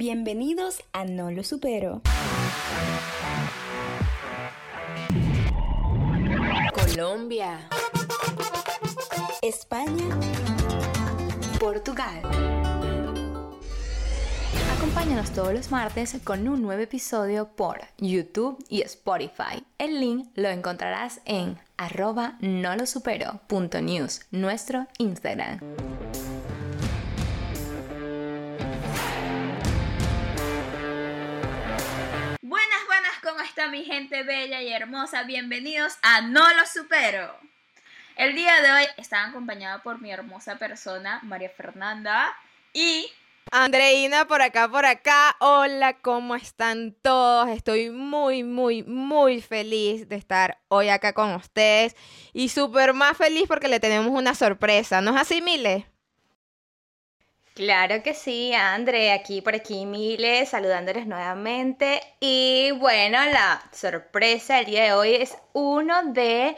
Bienvenidos a No lo supero. Colombia, España. Portugal. Acompáñanos todos los martes con un nuevo episodio por YouTube y Spotify. El link lo encontrarás en arroba nolosupero.news, nuestro Instagram. Está mi gente bella y hermosa? Bienvenidos a No lo supero. El día de hoy están acompañada por mi hermosa persona, María Fernanda, y Andreina por acá, por acá. Hola, ¿cómo están todos? Estoy muy, muy, muy feliz de estar hoy acá con ustedes y súper más feliz porque le tenemos una sorpresa. ¿No es así, Mile? Claro que sí, André, aquí por aquí Miles, saludándoles nuevamente. Y bueno, la sorpresa del día de hoy es uno de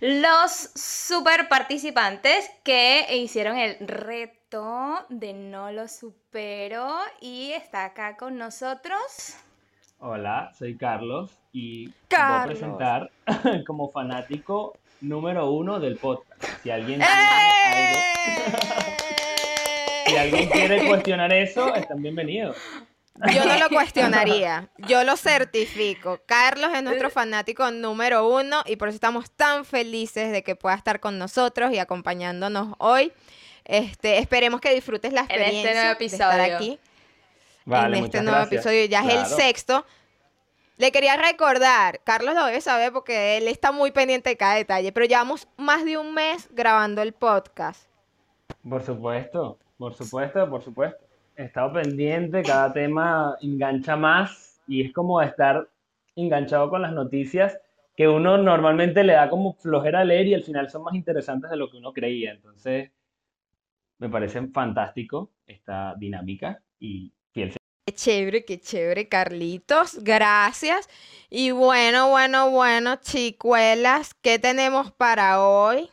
los super participantes que hicieron el reto de No lo supero y está acá con nosotros. Hola, soy Carlos y Carlos. voy a presentar como fanático número uno del podcast. Si alguien ¡Eh! tiene algo- si alguien quiere cuestionar eso, están bienvenidos. Yo no lo cuestionaría, yo lo certifico. Carlos es nuestro fanático número uno y por eso estamos tan felices de que pueda estar con nosotros y acompañándonos hoy. Este, esperemos que disfrutes la En este experiencia nuevo de estar episodio. aquí. Vale, en este nuevo gracias. episodio. Ya es el sexto. Le quería recordar, Carlos lo debe saber porque él está muy pendiente de cada detalle, pero llevamos más de un mes grabando el podcast. Por supuesto, por supuesto, por supuesto. He estado pendiente, cada tema engancha más y es como estar enganchado con las noticias que uno normalmente le da como flojera leer y al final son más interesantes de lo que uno creía. Entonces, me parece fantástico esta dinámica y fiel Qué chévere, qué chévere, Carlitos. Gracias. Y bueno, bueno, bueno, chicuelas, ¿qué tenemos para hoy?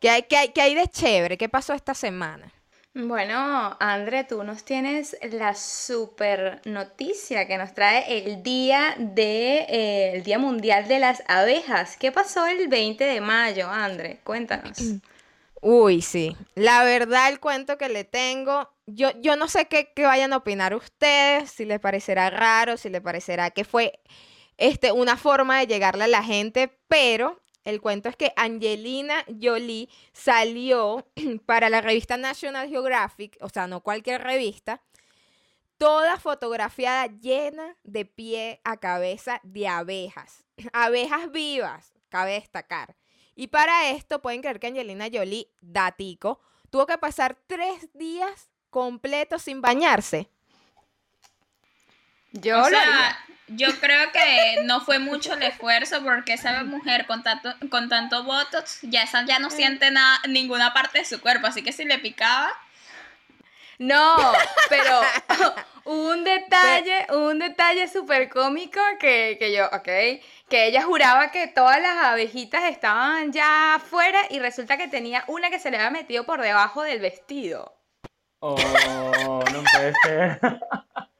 ¿Qué hay, qué hay, qué hay de chévere? ¿Qué pasó esta semana? Bueno, André, tú nos tienes la super noticia que nos trae el día de, eh, el Día Mundial de las Abejas. ¿Qué pasó el 20 de mayo, André? Cuéntanos. Uy, sí. La verdad, el cuento que le tengo, yo, yo no sé qué, qué vayan a opinar ustedes, si les parecerá raro, si les parecerá que fue este, una forma de llegarle a la gente, pero el cuento es que Angelina Jolie salió para la revista National Geographic, o sea, no cualquier revista, toda fotografiada llena de pie a cabeza de abejas. Abejas vivas, cabe destacar. Y para esto pueden creer que Angelina Jolie, datico, tuvo que pasar tres días completos sin bañarse. Yo o sea, yo creo que no fue mucho el esfuerzo porque esa mujer con tanto, con tanto botox, ya esa ya no siente nada, ninguna parte de su cuerpo, así que si le picaba, No, pero un detalle, un detalle súper cómico que, que yo, ok, que ella juraba que todas las abejitas estaban ya afuera y resulta que tenía una que se le había metido por debajo del vestido. Oh, no puede ser.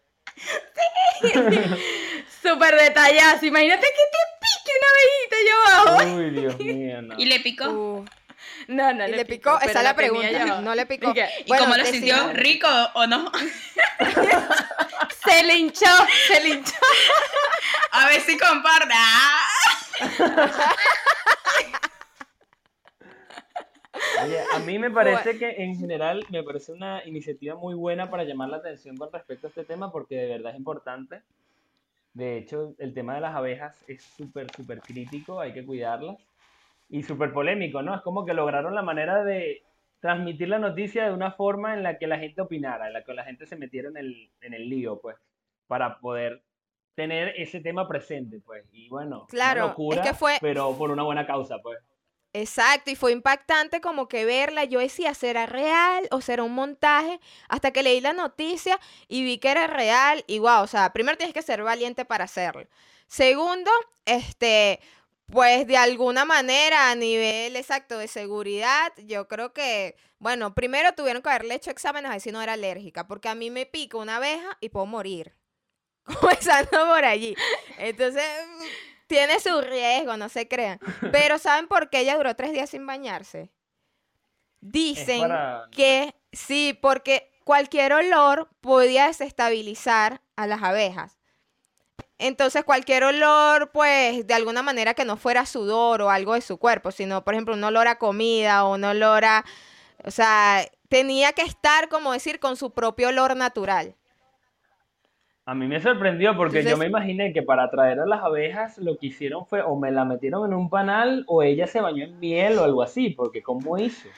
Súper detallazo, imagínate que te pique una abejita allá abajo. Uy, Dios mío, no. y le picó. Uh, No, no ¿Y le, le picó? Esa es la pregunta. No le picó. ¿Y cómo lo sintió? ¿Rico o no? Se le hinchó, se le hinchó. A ver si comparte. ¡Ah! Oye, a mí me parece que en general me parece una iniciativa muy buena para llamar la atención con respecto a este tema porque de verdad es importante. De hecho, el tema de las abejas es súper, súper crítico, hay que cuidarlas. Y súper polémico, ¿no? Es como que lograron la manera de transmitir la noticia de una forma en la que la gente opinara, en la que la gente se metiera en el, en el lío, pues, para poder tener ese tema presente, pues. Y bueno, Claro, una es locura, que fue- pero por una buena causa, pues. Exacto, y fue impactante como que verla. Yo decía, ¿será real o será un montaje? Hasta que leí la noticia y vi que era real. Y wow, o sea, primero tienes que ser valiente para hacerlo. Segundo, este, pues de alguna manera a nivel exacto de seguridad, yo creo que, bueno, primero tuvieron que haberle hecho exámenes a ver si no era alérgica, porque a mí me pica una abeja y puedo morir. Comenzando por allí. Entonces, tiene su riesgo, no se crean. Pero ¿saben por qué ella duró tres días sin bañarse? Dicen para- que sí, porque cualquier olor podía desestabilizar a las abejas. Entonces, cualquier olor, pues, de alguna manera que no fuera sudor o algo de su cuerpo, sino, por ejemplo, un olor a comida o un olor a... O sea, tenía que estar, como decir, con su propio olor natural. A mí me sorprendió porque yo me imaginé que para atraer a las abejas lo que hicieron fue o me la metieron en un panal o ella se bañó en miel o algo así, porque ¿cómo hizo?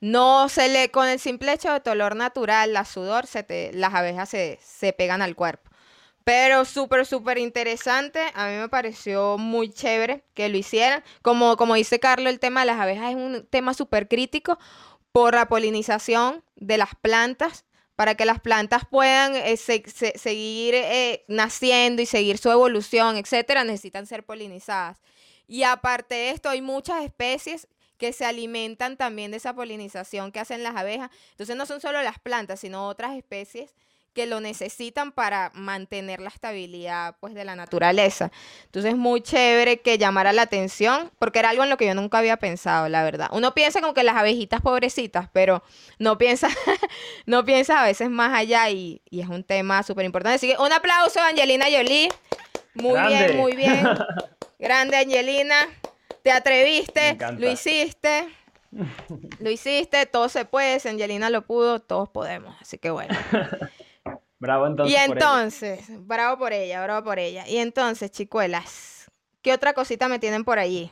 No se le, con el simple hecho de tu olor natural, la sudor, se te, las abejas se, se pegan al cuerpo. Pero súper, súper interesante. A mí me pareció muy chévere que lo hicieran. Como, como dice Carlos, el tema de las abejas es un tema súper crítico por la polinización de las plantas, para que las plantas puedan eh, se- se- seguir eh, naciendo y seguir su evolución, etcétera, necesitan ser polinizadas. Y aparte de esto, hay muchas especies que se alimentan también de esa polinización que hacen las abejas. Entonces no son solo las plantas, sino otras especies que lo necesitan para mantener la estabilidad pues de la naturaleza. Entonces muy chévere que llamara la atención, porque era algo en lo que yo nunca había pensado, la verdad. Uno piensa como que las abejitas pobrecitas, pero no piensa, no piensa a veces más allá y, y es un tema súper importante. Así que un aplauso a Angelina Jolie. Muy Grande. bien, muy bien. Grande Angelina. Te atreviste, lo hiciste. Lo hiciste, todo se puede, si Angelina lo pudo, todos podemos. Así que bueno. Bravo entonces y por entonces, bravo por ella, bravo por ella. Y entonces, chicuelas, ¿qué otra cosita me tienen por allí?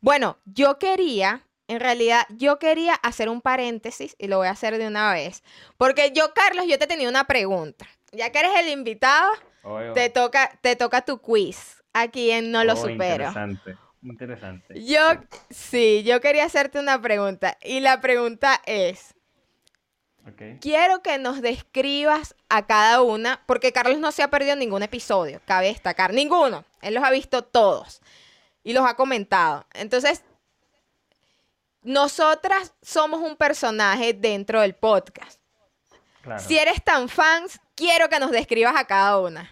Bueno, yo quería, en realidad, yo quería hacer un paréntesis y lo voy a hacer de una vez. Porque yo, Carlos, yo te tenía una pregunta. Ya que eres el invitado, Oye, te toca, te toca tu quiz aquí en No Lo oh, Supero. Interesante, interesante. Yo, sí, yo quería hacerte una pregunta. Y la pregunta es, Quiero que nos describas a cada una, porque Carlos no se ha perdido ningún episodio, cabe destacar, ninguno. Él los ha visto todos y los ha comentado. Entonces, nosotras somos un personaje dentro del podcast. Claro. Si eres tan fans, quiero que nos describas a cada una.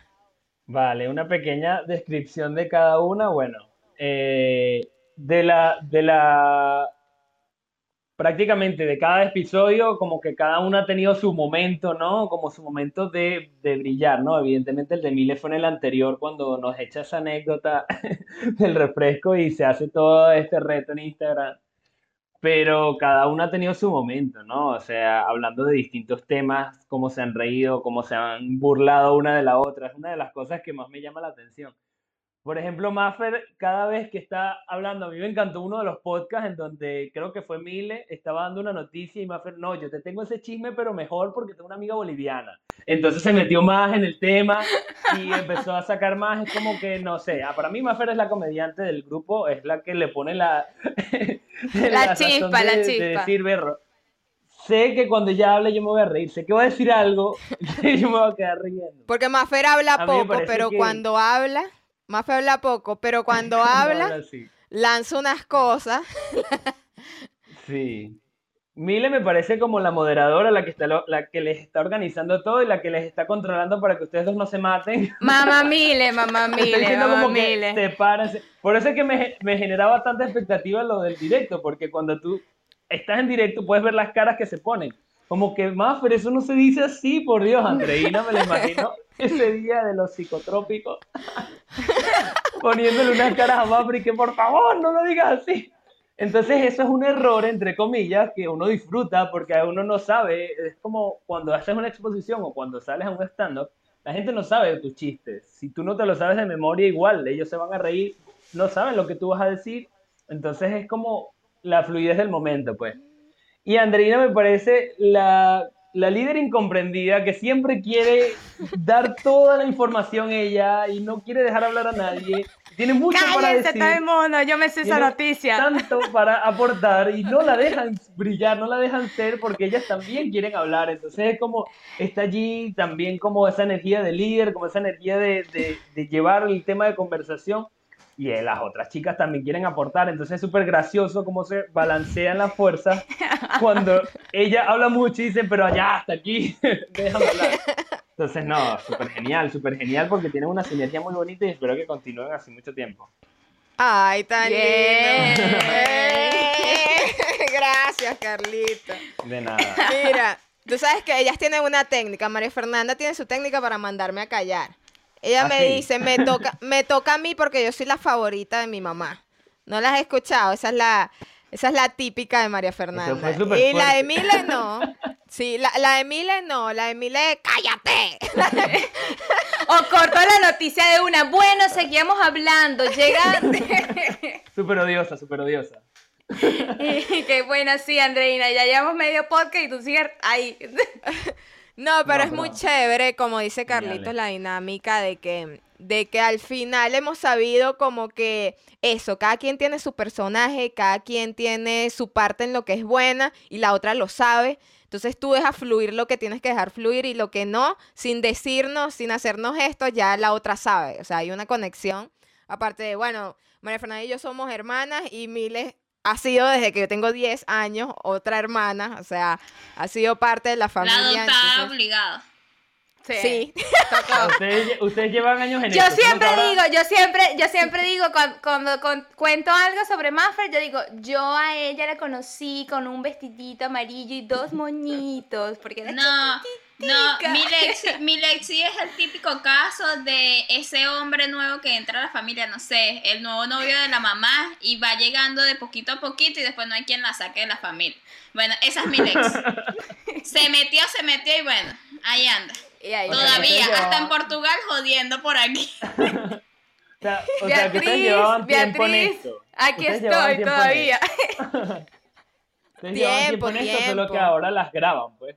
Vale, una pequeña descripción de cada una. Bueno, eh, de la, de la, prácticamente de cada episodio, como que cada uno ha tenido su momento, ¿no? Como su momento de, de brillar, ¿no? Evidentemente el de Mile fue en el anterior cuando nos echa esa anécdota del refresco y se hace todo este reto en Instagram. Pero cada uno ha tenido su momento, ¿no? O sea, hablando de distintos temas, cómo se han reído, cómo se han burlado una de la otra, es una de las cosas que más me llama la atención. Por ejemplo, Maffer, cada vez que está hablando, a mí me encantó uno de los podcasts en donde creo que fue Mile, estaba dando una noticia y Maffer, no, yo te tengo ese chisme, pero mejor porque tengo una amiga boliviana. Entonces se metió más en el tema y empezó a sacar más, es como que, no sé, ah, para mí Maffer es la comediante del grupo, es la que le pone la... La chispa, la de- de chispa. decir, berro. Sé que cuando ella hable yo me voy a reír, sé que va a decir algo y yo me voy a quedar riendo. Porque Mafer habla poco, pero que- cuando habla, Mafer habla poco, pero cuando habla, lanza unas cosas. Sí. Mile me parece como la moderadora, la que está, lo- la que les está organizando todo y la que les está controlando para que ustedes dos no se maten. Mamá Mile, mamá Mile, diciendo mamá como que Mile. sepárense. Por eso es que me, me generaba tanta expectativa lo del directo, porque cuando tú estás en directo puedes ver las caras que se ponen. Como que, más, pero eso no se dice así, por Dios, Andreina, me lo imagino ese día de los psicotrópicos, poniéndole unas caras a Mafri que por favor no lo digas así. Entonces eso es un error, entre comillas, que uno disfruta porque a uno no sabe, es como cuando haces una exposición o cuando sales a un stand-up, la gente no sabe de tus chistes. Si tú no te lo sabes de memoria, igual, ellos se van a reír, no saben lo que tú vas a decir. Entonces es como la fluidez del momento, pues. Y Andreina me parece la, la líder incomprendida que siempre quiere dar toda la información ella y no quiere dejar hablar a nadie. tiene mucho para decir. está de mono, yo me sé esa noticia. Tanto para aportar y no la dejan brillar, no la dejan ser porque ellas también quieren hablar. Entonces es como, está allí también como esa energía de líder, como esa energía de, de- de llevar el tema de conversación. Y eh, las otras chicas también quieren aportar. Entonces es súper gracioso cómo se balancean las fuerzas cuando ella habla mucho y dicen, pero allá, hasta aquí, déjame hablar. Entonces, no, súper genial, súper genial porque tienen una sinergia muy bonita y espero que continúen así mucho tiempo. Ay, tan lindo. Gracias, Carlito. De nada. Mira, tú sabes que ellas tienen una técnica. María Fernanda tiene su técnica para mandarme a callar. Ella ¿Ah, me dice, me toca, me toca a mí porque yo soy la favorita de mi mamá. ¿No las has escuchado? Esa es la, esa es la típica de María Fernanda. y la de. Mile no. Sí, la, la de Mile no. La de Mile, cállate. O cortó la noticia de una. Bueno, seguíamos hablando. Llega. Súper odiosa, súper odiosa. Qué buena, sí, Andreina. Ya llevamos medio podcast y tú sigues ahí. No, pero No, es muy chévere, como dice Carlitos, la dinámica de que, de que al final hemos sabido como que eso, cada quien tiene su personaje, cada quien tiene su parte en lo que es buena y la otra lo sabe. Entonces tú dejas fluir lo que tienes que dejar fluir y lo que no, sin decirnos, sin hacernos esto, ya la otra sabe. O sea, hay una conexión. Aparte de, bueno, María Fernanda y yo somos hermanas y Miles ha sido desde que yo tengo 10 años otra hermana. O sea, ha sido parte de la La familia. adoptada entonces- obligada. Sí. Ustedes, ustedes llevan años en Yo esto, siempre digo, yo siempre, yo siempre digo, cuan- cuando, con- cuento algo sobre Maffer, yo digo, yo a ella la conocí con un vestidito amarillo y dos moñitos, porque era No, no, mi Lexi, mi Lexi es el típico caso de ese hombre nuevo que entra a la familia, no sé, el nuevo novio de la mamá y va llegando de poquito a poquito y después no hay quien la saque de la familia. Bueno, esa es mi Lexi. Se metió, se metió y bueno, ahí anda. Y ahí, Todavía, hasta en Portugal jodiendo por aquí. O sea, o sea, que ustedes llevaban tiempo en Beatriz, esto. aquí Ustedes estoy tiempo en todavía. esto. Ustedes llevaban Tiempo, tiempo en esto, solo que ahora las graban, pues.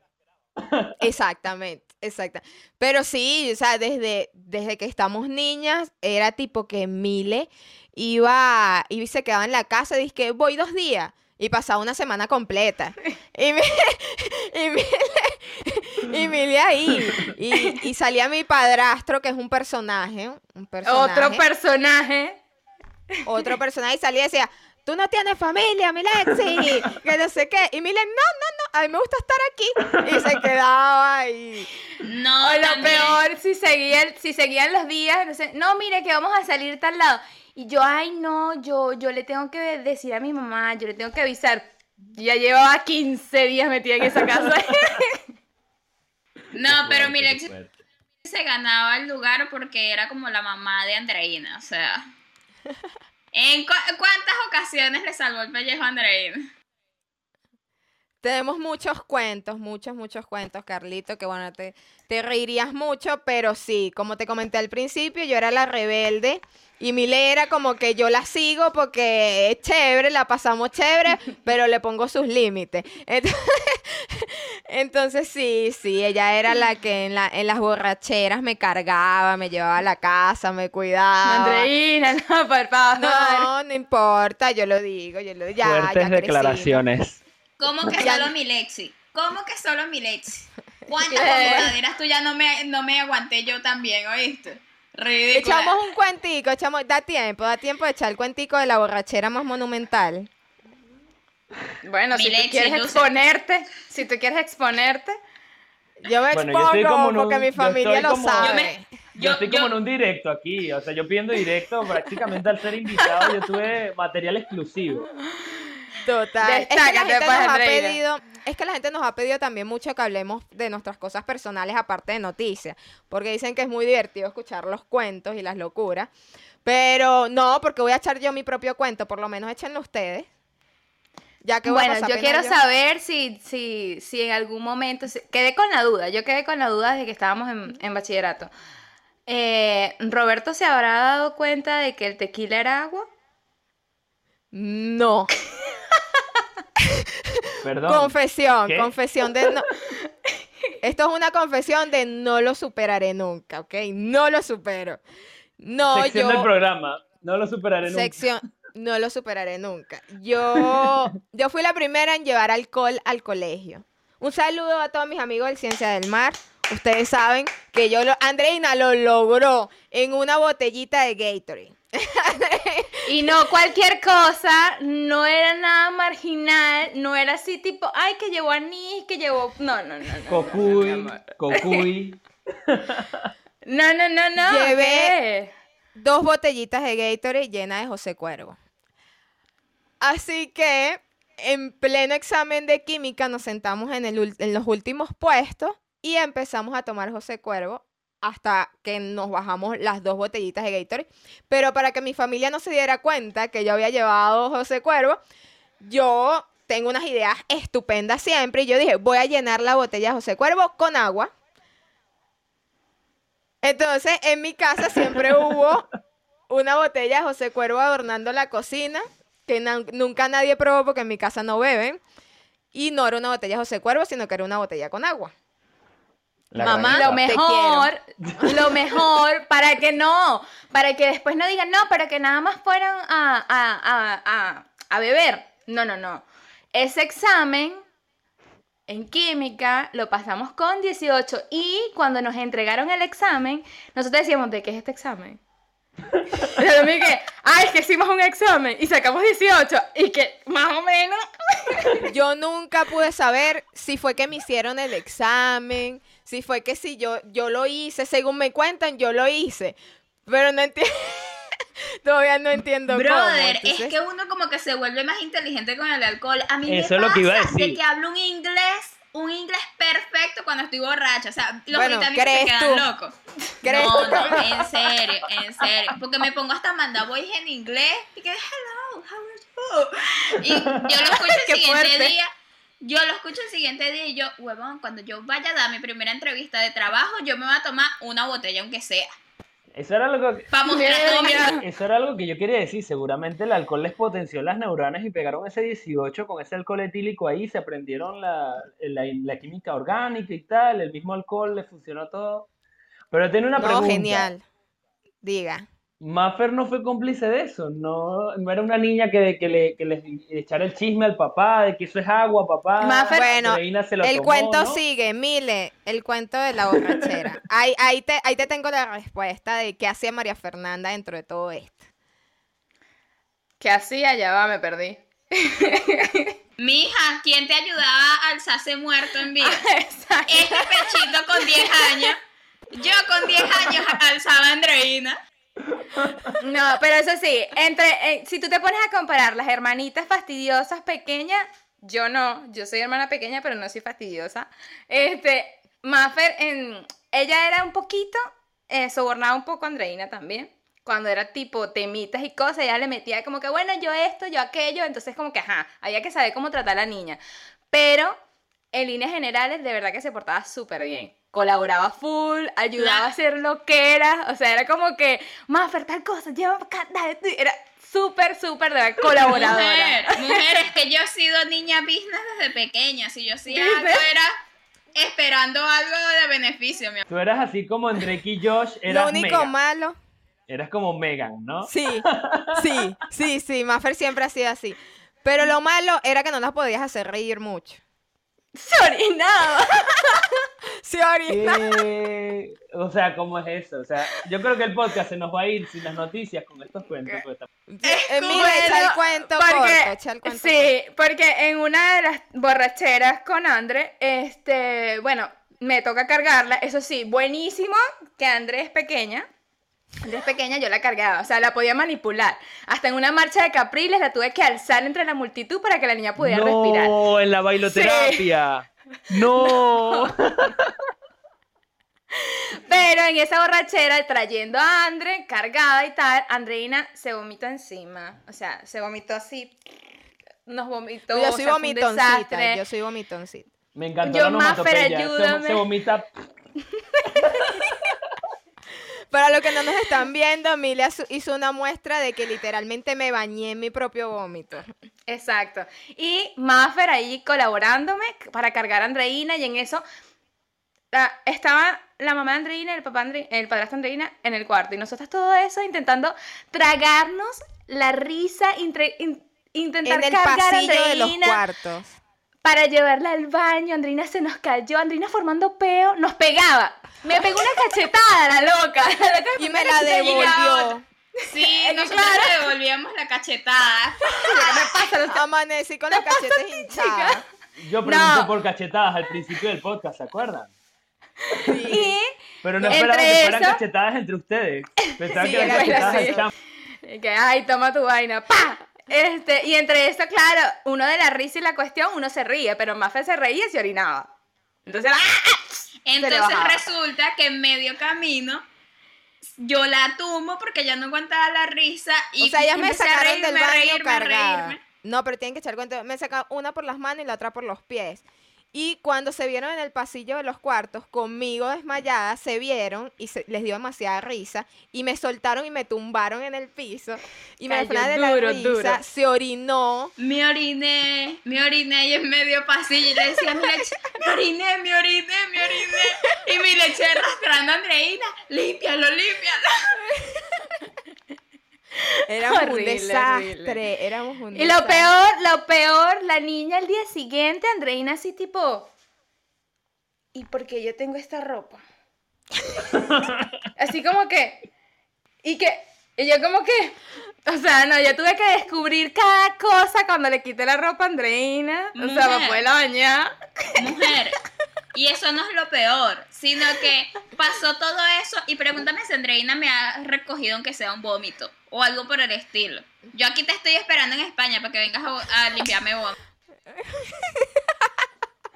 Exactamente, exacta. Pero sí, o sea, desde, desde que estamos niñas, era tipo que Mile iba, y se quedaba en la casa y dice que voy dos días. Y pasaba una semana completa. Y, mi- y, Mile, y Mile ahí. Y, y salía mi padrastro, que es un personaje. Un personaje Otro personaje. otro personaje y salía y decía, tú no tienes familia, mi Lexi, que no sé qué. Y Mile, no, no, no, a mí me gusta estar aquí. Y se quedaba y... No, O lo también. peor, si seguían, si seguían los días, no sé, no, mire que vamos a salir tal lado. Y yo, ay, no, yo, yo le tengo que decir a mi mamá, yo le tengo que avisar. Ya llevaba 15 días metida en esa casa. No, pero fuerte, mi qué Lexi fuerte. se ganaba el lugar porque era como la mamá de Andreina, o sea. ¿En cu- cuántas ocasiones le salvó el pellejo a Andreina? Tenemos muchos cuentos, muchos, muchos cuentos, Carlito, que bueno, te, te reirías mucho, pero sí, como te comenté al principio, yo era la rebelde y Mile era como que yo la sigo porque es chévere, la pasamos chévere, pero le pongo sus límites. Entonces, entonces sí, sí, ella era la que en, la, en las borracheras me cargaba, me llevaba a la casa, me cuidaba. Andreina, no, por favor. No, no importa, yo lo digo, yo lo digo. Ya, Fuertes ya crecí. declaraciones. ¿Cómo que Ya- solo mi Lexi? ¿Cómo que solo mi Lexi? ¿Cuántas borraderas tú ya no me, no me aguanté yo también, oíste? Ridícula. Echamos un cuentico, echamos, da tiempo, da tiempo de echar el cuentico de la borrachera más monumental. Bueno, si tú quieres exponerte, si tú quieres exponerte, Yo me Bueno, yo expongo como un- porque mi yo familia lo como- sabe. Yo me- Yo, Yo- estoy yo- como en un directo aquí, o sea, yo pidiendo directo, prácticamente al ser invitado, yo tuve material exclusivo. Total. Es que la gente pues, nos ha pedido, es que la gente nos ha pedido también mucho que hablemos de nuestras cosas personales aparte de noticias, porque dicen que es muy divertido escuchar los cuentos y las locuras. Pero no, porque voy a echar yo mi propio cuento, por lo menos échenlo ustedes. Ya que bueno, yo quiero saber si, si, si en algún momento, si- quedé con la duda, yo quedé con la duda desde que estábamos en, en bachillerato. Eh, ¿Roberto se habrá dado cuenta de que el tequila era agua? No. Perdón. Confesión, ¿Qué? confesión de no. Esto es una confesión de no lo superaré nunca, ¿ok? No lo supero. No, Sección yo. del programa. No lo superaré nunca. Sección, no lo superaré nunca. Yo, yo fui la primera en llevar alcohol al colegio. Un saludo a todos mis amigos del Ciencia del Mar. Ustedes saben que yo lo, Andreina lo logró en una botellita de Gatorade. Y no cualquier cosa, no era nada marginal, no era así tipo, ay, que llevó anís, que llevó... No, no, no, no. Cocuy, cocuy. No, no, no, no. Llevé- ¿qué? Dos botellitas de Gatorade llenas de José Cuervo. Así que en pleno examen de química nos sentamos en, el ul- en los últimos puestos y empezamos a tomar José Cuervo hasta que nos bajamos las dos botellitas de Gatorade. Pero para que mi familia no se diera cuenta que yo había llevado José Cuervo, yo tengo unas ideas estupendas siempre y yo dije, voy a llenar la botella de José Cuervo con agua. Entonces, en mi casa siempre hubo una botella de José Cuervo adornando la cocina, que na- nunca nadie probó porque en mi casa no beben. Y no era una botella de José Cuervo, sino que era una botella con agua. La Mamá. Lo mejor, lo mejor, para que no, para que después no digan, no, para que nada más fueran a, a, a, a, a beber. No, no, no. Ese examen en química lo pasamos con 18 y cuando nos entregaron el examen, nosotros decíamos, ¿de qué es este examen? Y yo me dije, ah, es que hicimos un examen y sacamos 18 y que más o menos Yo nunca pude saber si fue que me hicieron el examen, si fue que si yo, yo lo hice, según me cuentan, yo lo hice. Pero no entiendo. Todavía no entiendo cómo. Brother, entonces- es que uno como que se vuelve más inteligente con el alcohol. A mí me Eso es lo que iba a pasa de decir. que hablo un inglés, un inglés perfecto cuando estoy borracha. O sea, los Bueno, británicos se ¿crees quedan tú? locos. ¿Crees no, no, en serio, en serio. Porque me pongo hasta mandar voice en inglés y que hello, how? Y yo lo escucho el siguiente fuerte. día. Yo lo escucho el siguiente día y yo, huevón, cuando yo vaya a dar mi primera entrevista de trabajo, yo me voy a tomar una botella, aunque sea. Eso era algo que, eso era algo que yo quería decir. Seguramente el alcohol les potenció las neuronas y pegaron ese 18 con ese alcohol etílico ahí. Se aprendieron la, la, la química orgánica y tal. El mismo alcohol les funcionó todo. Pero tiene una No, pregunta. genial. Diga. Maffer no fue cómplice de eso, no, no era una niña que, que le, que le echara el chisme al papá de que eso es agua, papá. Maffer- Bueno, se lo El tomó, cuento ¿no? sigue, Mile, el cuento de la borrachera. ahí, ahí, te, ahí te tengo la respuesta de qué hacía María Fernanda dentro de todo esto. ¿Qué hacía? Ya va, me perdí. Mija, ¿quién te ayudaba a alzarse muerto en vida? Exacto. Este pechito con 10 años. Yo con 10 años alzaba a Andreina. No, pero eso sí, entre, eh, si tú te pones a comparar las hermanitas fastidiosas pequeñas, yo no, yo soy hermana pequeña, pero no soy fastidiosa. Este, Maffer, ella era un poquito, eh, sobornaba un poco Andreina también. Cuando era tipo temitas y cosas, ella le metía como que, bueno, yo esto, yo aquello, entonces como que, ajá, había que saber cómo tratar a la niña. Pero, en líneas generales, de verdad que se portaba súper bien. Colaboraba full, ayudaba La- a hacer lo que era, o sea, era como que, Maffer, tal cosa, lleva acá, dale, tú", era súper, súper de verdad, colaboradora. Mujer, mujer, es que yo he sido niña business desde pequeña. Si yo hacía algo era esperando algo de beneficio, mi amor. Tú eras así como en Drake y Josh, Lo único Megan. malo, Eras como Megan, ¿no? sí, sí, sí, sí, Maffer siempre ha sido así. Pero lo malo era que no las podías hacer reír mucho. Se orinaba. Sí, ahorita. Eh, o sea, ¿cómo es eso? O sea, yo creo que el podcast se nos va a ir sin las noticias con estos cuentos. pues, está- Eh, mira, echa el cuento porque- corto, echa el cuento Sí, porque en una de las borracheras con André, este, bueno, me toca cargarla. Eso sí, buenísimo que André es pequeña. Es pequeña, yo la cargaba, o sea, la podía manipular. Hasta en una marcha de Capriles la tuve que alzar entre la multitud para que la niña pudiera respirar. No, en la bailoterapia. No. Pero en esa borrachera, trayendo a André, cargada y tal, Andreina se vomitó encima. O sea, se vomitó así. Nos vomitó. Yo o soy sea, vomitoncita, yo soy vomitoncita. Me encantó Yo, la Maffer, onomatopeya. Se, ayúdame. se vomita. Para los que no nos están viendo, Emilia hizo una muestra de que literalmente me bañé en mi propio vómito. Exacto. Y Maffer ahí colaborándome para cargar a Andreina y en eso la- estaba la mamá de Andreina y el, papá Andre- el padrastro Andreina en el cuarto. Y nosotras todo eso intentando tragarnos la risa, in- intentar En el cargar a pasillo de los Andreina cuartos. Para llevarla al baño. Andreina se nos cayó. Andreina formando peo, nos pegaba. Me pegó una cachetada la loca. La loca Y me la devolvió. Sí, nosotros claro. le devolvíamos la cachetada. ¿Qué me pasa? No- Amanecí con las cachetas hinchadas. Yo pregunto No. por cachetadas al principio del podcast, ¿se acuerdan? Y Pero no esperaba que fueran eso- cachetadas entre ustedes. Pensaba Sí, que eran era cachetadas chamo. que, ay, toma tu vaina, pa. Este, y entre eso, claro, uno de la risa y la cuestión, uno se ríe, pero Mafe se reía y se orinaba. Entonces, ¡ah! Entonces resulta que en medio camino yo la tumbo porque ya no aguantaba la risa y O sea, ellas me sacaron del reírme, a baño reírme, a cargada. reírme. No, pero tienen que echar cuenta. Me sacaron una por las manos y la otra por los pies. Y cuando se vieron en el pasillo de los cuartos, conmigo desmayada, se vieron y se- les dio demasiada risa. Y me soltaron y me tumbaron en el piso. Y me Cayó frenaron de la duro, risa. duro. Se orinó. Me oriné, me oriné y en medio pasillo y le decía me oriné, me oriné, me oriné. Y mi leche arrastrando a Andreina, límpialo, límpialo. Éramos un Horrible, desastre. horrible. Éramos un Y lo desastre. peor, lo peor, la niña al día siguiente, Andreina así tipo, ¿y por qué yo tengo esta ropa? así como que, y que, y yo como que, o sea, no, yo tuve que descubrir cada cosa cuando le quité la ropa a Andreina, o sea, para poderla bañar. Mujer. Y eso no es lo peor, sino que pasó todo eso y pregúntame si Andreina me ha recogido aunque sea un vómito o algo por el estilo. Yo aquí te estoy esperando en España para que vengas a, a limpiarme vómito.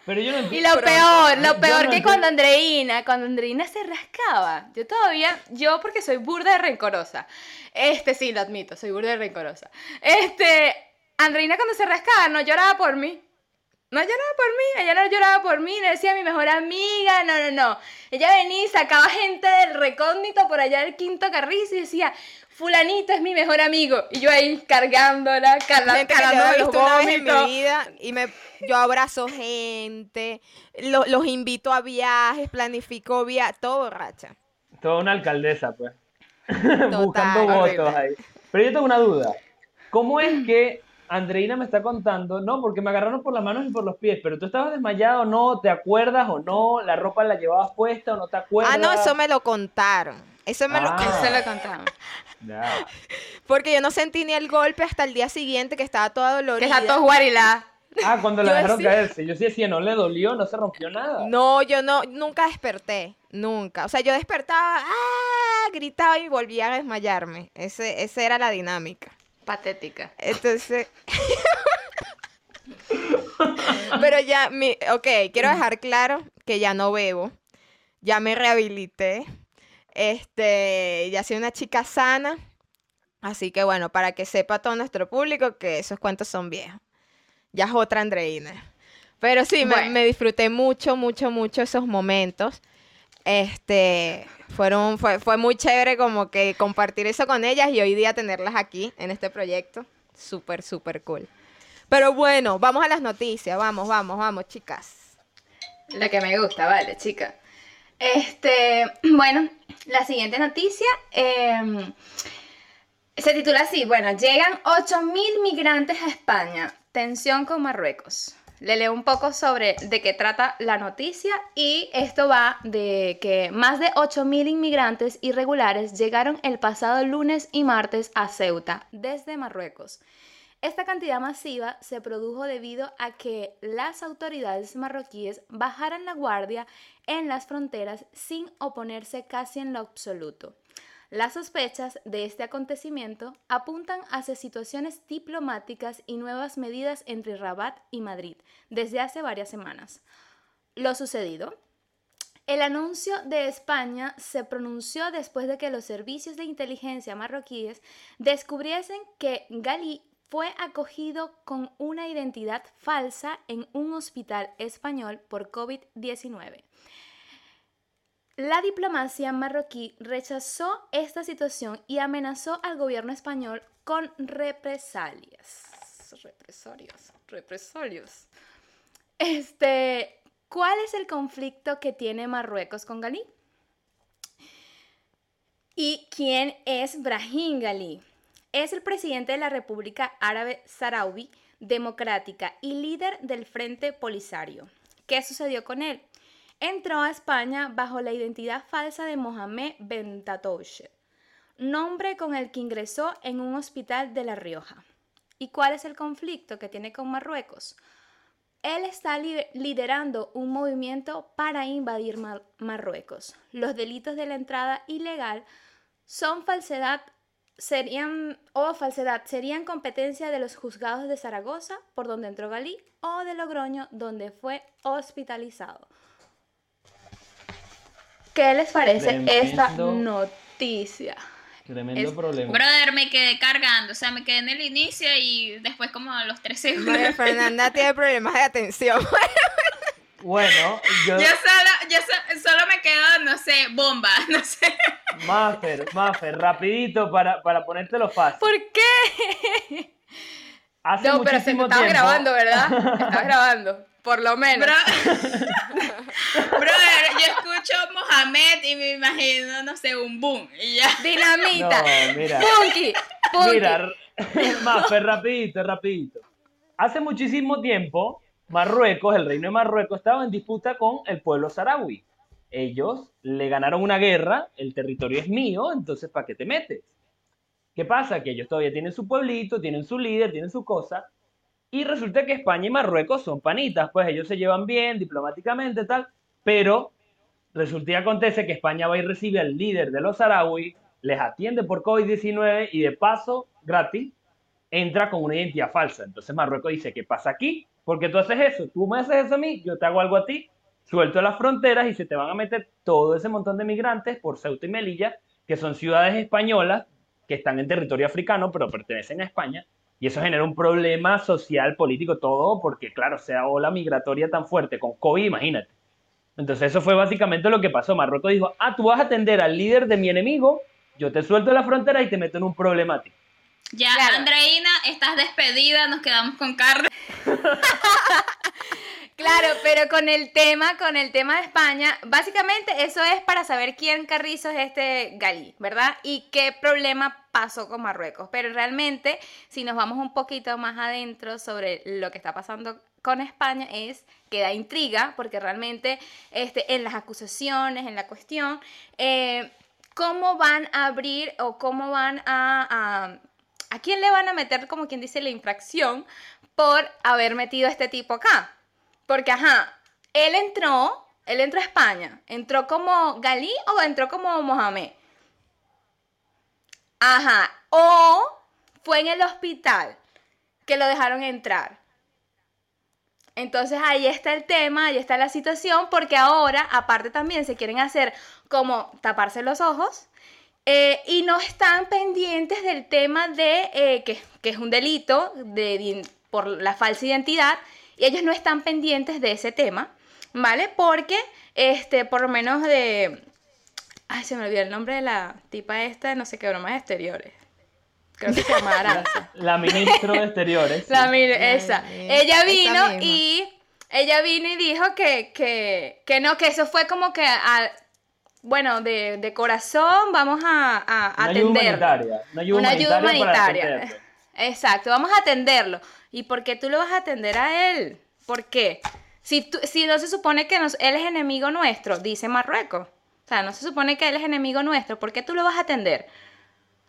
Pero yo no Y entiendo. lo peor, lo no peor que entiendo. cuando Andreina, cuando Andreina se rascaba, yo todavía, yo porque soy burda de rencorosa, este sí, lo admito, soy burda de rencorosa, este, Andreina cuando se rascaba no lloraba por mí, no lloraba por mí, ella no lloraba por mí, le decía a mi mejor amiga, no, no, no, ella venía y sacaba gente del recóndito por allá del quinto carrizo y decía, fulanito es mi mejor amigo, y yo ahí cargándola, que yo he los visto una vez en mi vida y me yo abrazo gente, lo- los invito a viajes, planifico viajes, todo borracha. Toda una alcaldesa, pues. Buscando horrible. votos ahí. Pero yo tengo una duda. ¿Cómo es que Andreina me está contando? No, porque me agarraron por las manos y por los pies, pero tú estabas desmayado o no, ¿te acuerdas o no? ¿La ropa la llevabas puesta o no te acuerdas? Ah, no, eso me lo contaron. Eso me lo Ah. Eso lo contamos. Ya. porque yo no sentí ni el golpe hasta el día siguiente que estaba toda Que dolorida. está todo guarilá. Ah, cuando la Yo dejaron caerse. Yo sí decía, no le dolió, no se rompió nada. No, yo no, nunca desperté, nunca. O sea, yo despertaba, ¡ah! gritaba y volvía a desmayarme. Ese, esa era la dinámica. Patética. Entonces. Pero ya, mi, ok, quiero dejar claro que ya no bebo. Ya me rehabilité. Este, ya soy una chica sana. Así que bueno, para que sepa todo nuestro público que esos cuentos son viejos. Ya es otra Andreina. Pero sí, me, disfruté mucho, mucho, mucho esos momentos. Este, fueron, fue, fue muy chévere como que compartir eso con ellas y hoy día tenerlas aquí en este proyecto. Súper, súper cool. Pero bueno, vamos a las noticias. Vamos, vamos, vamos, chicas. Lo que me gusta, vale, chica. Este, bueno, la siguiente noticia em, se titula así, bueno, llegan 8.000 migrantes a España, tensión con Marruecos. Le leo un poco sobre de qué trata la noticia y esto va de que más de 8.000 inmigrantes irregulares llegaron el pasado lunes y martes a Ceuta desde Marruecos. Esta cantidad masiva se produjo debido a que las autoridades marroquíes bajaran la guardia en las fronteras sin oponerse casi en lo absoluto. Las sospechas de este acontecimiento apuntan hacia situaciones diplomáticas y nuevas medidas entre Rabat y Madrid desde hace varias semanas. Lo sucedido el anuncio de España se pronunció después de que los servicios de inteligencia marroquíes descubriesen que Gali fue acogido con una identidad falsa en un hospital español por COVID-19. La diplomacia marroquí rechazó esta situación y amenazó al gobierno español con represalias. Represalios, represalios. Este, ¿cuál es el conflicto que tiene Marruecos con Galí? ¿Y quién es Brahim Gali? Es el presidente de la República Árabe Saharaui Democrática y líder del Frente Polisario. ¿Qué sucedió con él? Entró a España bajo la identidad falsa de Mohamed Ben Tatouche, nombre con el que ingresó en un hospital de La Rioja. ¿Y cuál es el conflicto que tiene con Marruecos? Él está liderando un movimiento para invadir Marruecos. Los delitos de la entrada ilegal son falsedad serían o falsedad serían competencia de los juzgados de Zaragoza, por donde entró Galí, o de Logroño, donde fue hospitalizado. ¿Qué les parece esta noticia? Tremendo problema. Brother, me quedé cargando, o sea, me quedé en el inicio y después como a los tres segundos. María Fernanda tiene problemas de atención. Bueno, yo... Yo solo, yo solo me quedo, no sé, bomba, no sé. Maffer, Maffer, rapidito para, para ponértelo fácil. ¿Por qué? Hace no, pero se te estaba grabando, ¿verdad? Estaba grabando, por lo menos. Brother, yo escucho Mohamed y me imagino, no sé, un boom y ya. Dinamita. No, mira. Punky, punky. Mira, Maffer, rapidito, rapidito. Hace muchísimo tiempo Marruecos, el reino de Marruecos, estaba en disputa con el pueblo saharaui. Ellos le ganaron una guerra, el territorio es mío, entonces ¿para qué te metes? ¿Qué pasa? Que ellos todavía tienen su pueblito, tienen su líder, tienen su cosa, y resulta que España y Marruecos son panitas, pues ellos se llevan bien diplomáticamente, tal, pero resulta y acontece que España va y recibe al líder de los saharaui, les atiende por COVID-19 y de paso, gratis, entra con una identidad falsa. Entonces Marruecos dice, ¿qué pasa aquí? Porque tú haces eso, tú me haces eso a mí, yo te hago algo a ti, suelto las fronteras y se te van a meter todo ese montón de migrantes por Ceuta y Melilla, que son ciudades españolas que están en territorio africano, pero pertenecen a España, y eso genera un problema social, político, todo, porque claro, sea ola migratoria tan fuerte con COVID, imagínate. Entonces eso fue básicamente lo que pasó. Marruecos dijo, ah, tú vas a atender al líder de mi enemigo, yo te suelto la frontera y te meto en un problemático. Ya, Andreina, estás despedida, nos quedamos con Carlos. Claro, pero con el tema, con el tema de España, básicamente eso es para saber quién carrizo es este Galí, ¿verdad? Y qué problema pasó con Marruecos. Pero realmente, si nos vamos un poquito más adentro sobre lo que está pasando con España, es que da intriga, porque realmente este, en las acusaciones, en la cuestión, eh, ¿cómo van a abrir o cómo van a ¿A quién le van a meter, como quien dice, la infracción por haber metido a este tipo acá? Porque, ajá, él entró, él entró a España. ¿Entró como Galí o entró como Mohamed? Ajá, o fue en el hospital que lo dejaron entrar. Entonces ahí está el tema, ahí está la situación, porque ahora, aparte también, se quieren hacer como taparse los ojos eh, y no están pendientes del tema de eh, que, es un delito de, por la falsa identidad y ellos no están pendientes de ese tema, ¿vale? Porque, este, por lo menos de... Ay, se me olvidó el nombre de la tipa esta de no sé qué bromas exteriores. Creo que se llama Aranza. La ministra de Exteriores. La esa. Ella vino y... Ella vino y dijo que, que, que no, que eso fue como que a, bueno, de, corazón vamos a, a atender. Una ayuda humanitaria. Exacto, vamos a atenderlo. ¿Y por qué tú lo vas a atender a él? ¿Por qué? Si, si no se supone que él es enemigo nuestro, dice Marruecos. O sea, no se supone que él es enemigo nuestro. ¿Por qué tú lo vas a atender?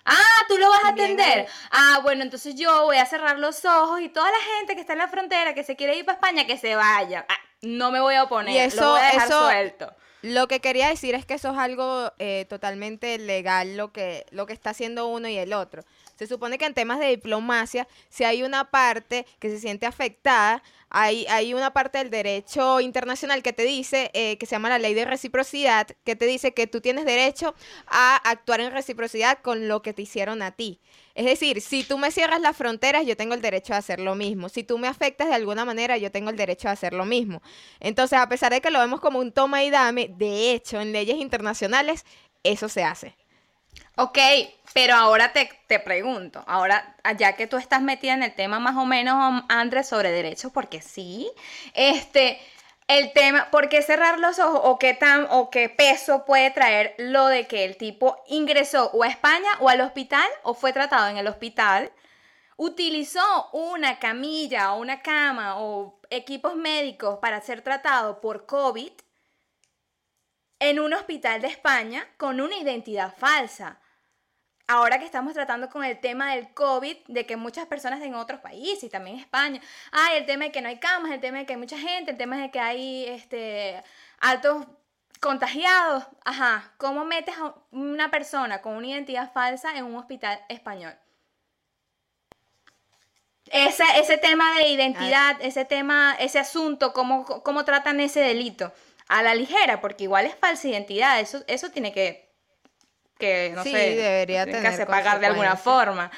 Ah, tú lo vas a atender. Ah, bueno, entonces yo voy a cerrar los ojos y toda la gente que está en la frontera, que se quiere ir para España, que se vaya. Ah, no me voy a oponer. Y eso, lo voy a dejar suelto. Lo que quería decir es que eso es algo eh, totalmente legal lo que, lo que está haciendo uno y el otro. Se supone que en temas de diplomacia, si hay una parte que se siente afectada, hay, hay una parte del derecho internacional que te dice, eh, que se llama la ley de reciprocidad, que te dice que tú tienes derecho a actuar en reciprocidad con lo que te hicieron a ti. Es decir, si tú me cierras las fronteras, yo tengo el derecho a hacer lo mismo. Si tú me afectas de alguna manera, yo tengo el derecho a hacer lo mismo. Entonces, a pesar de que lo vemos como un toma y dame, de hecho, en leyes internacionales, eso se hace. Ok, pero ahora te, te, pregunto, ahora ya que tú estás metida en el tema más o menos, Andrés, sobre derechos, porque sí, este, el tema, ¿por qué cerrar los ojos o qué tan o qué peso puede traer lo de que el tipo ingresó o a España o al hospital o fue tratado en el hospital, utilizó una camilla o una cama o equipos médicos para ser tratado por COVID en un hospital de España con una identidad falsa? ahora que estamos tratando con el tema del COVID, de que muchas personas en otros países y también España, ay, el tema de que no hay camas, el tema de que hay mucha gente, el tema de que hay este, altos contagiados, ajá, ¿cómo metes a una persona con una identidad falsa en un hospital español? Ese, ese tema de identidad, ese tema, ese asunto, ¿cómo, cómo tratan ese delito? A la ligera, porque igual es falsa identidad, eso, eso tiene que que no Sí, sé, debería tener que hacer pagar de alguna forma.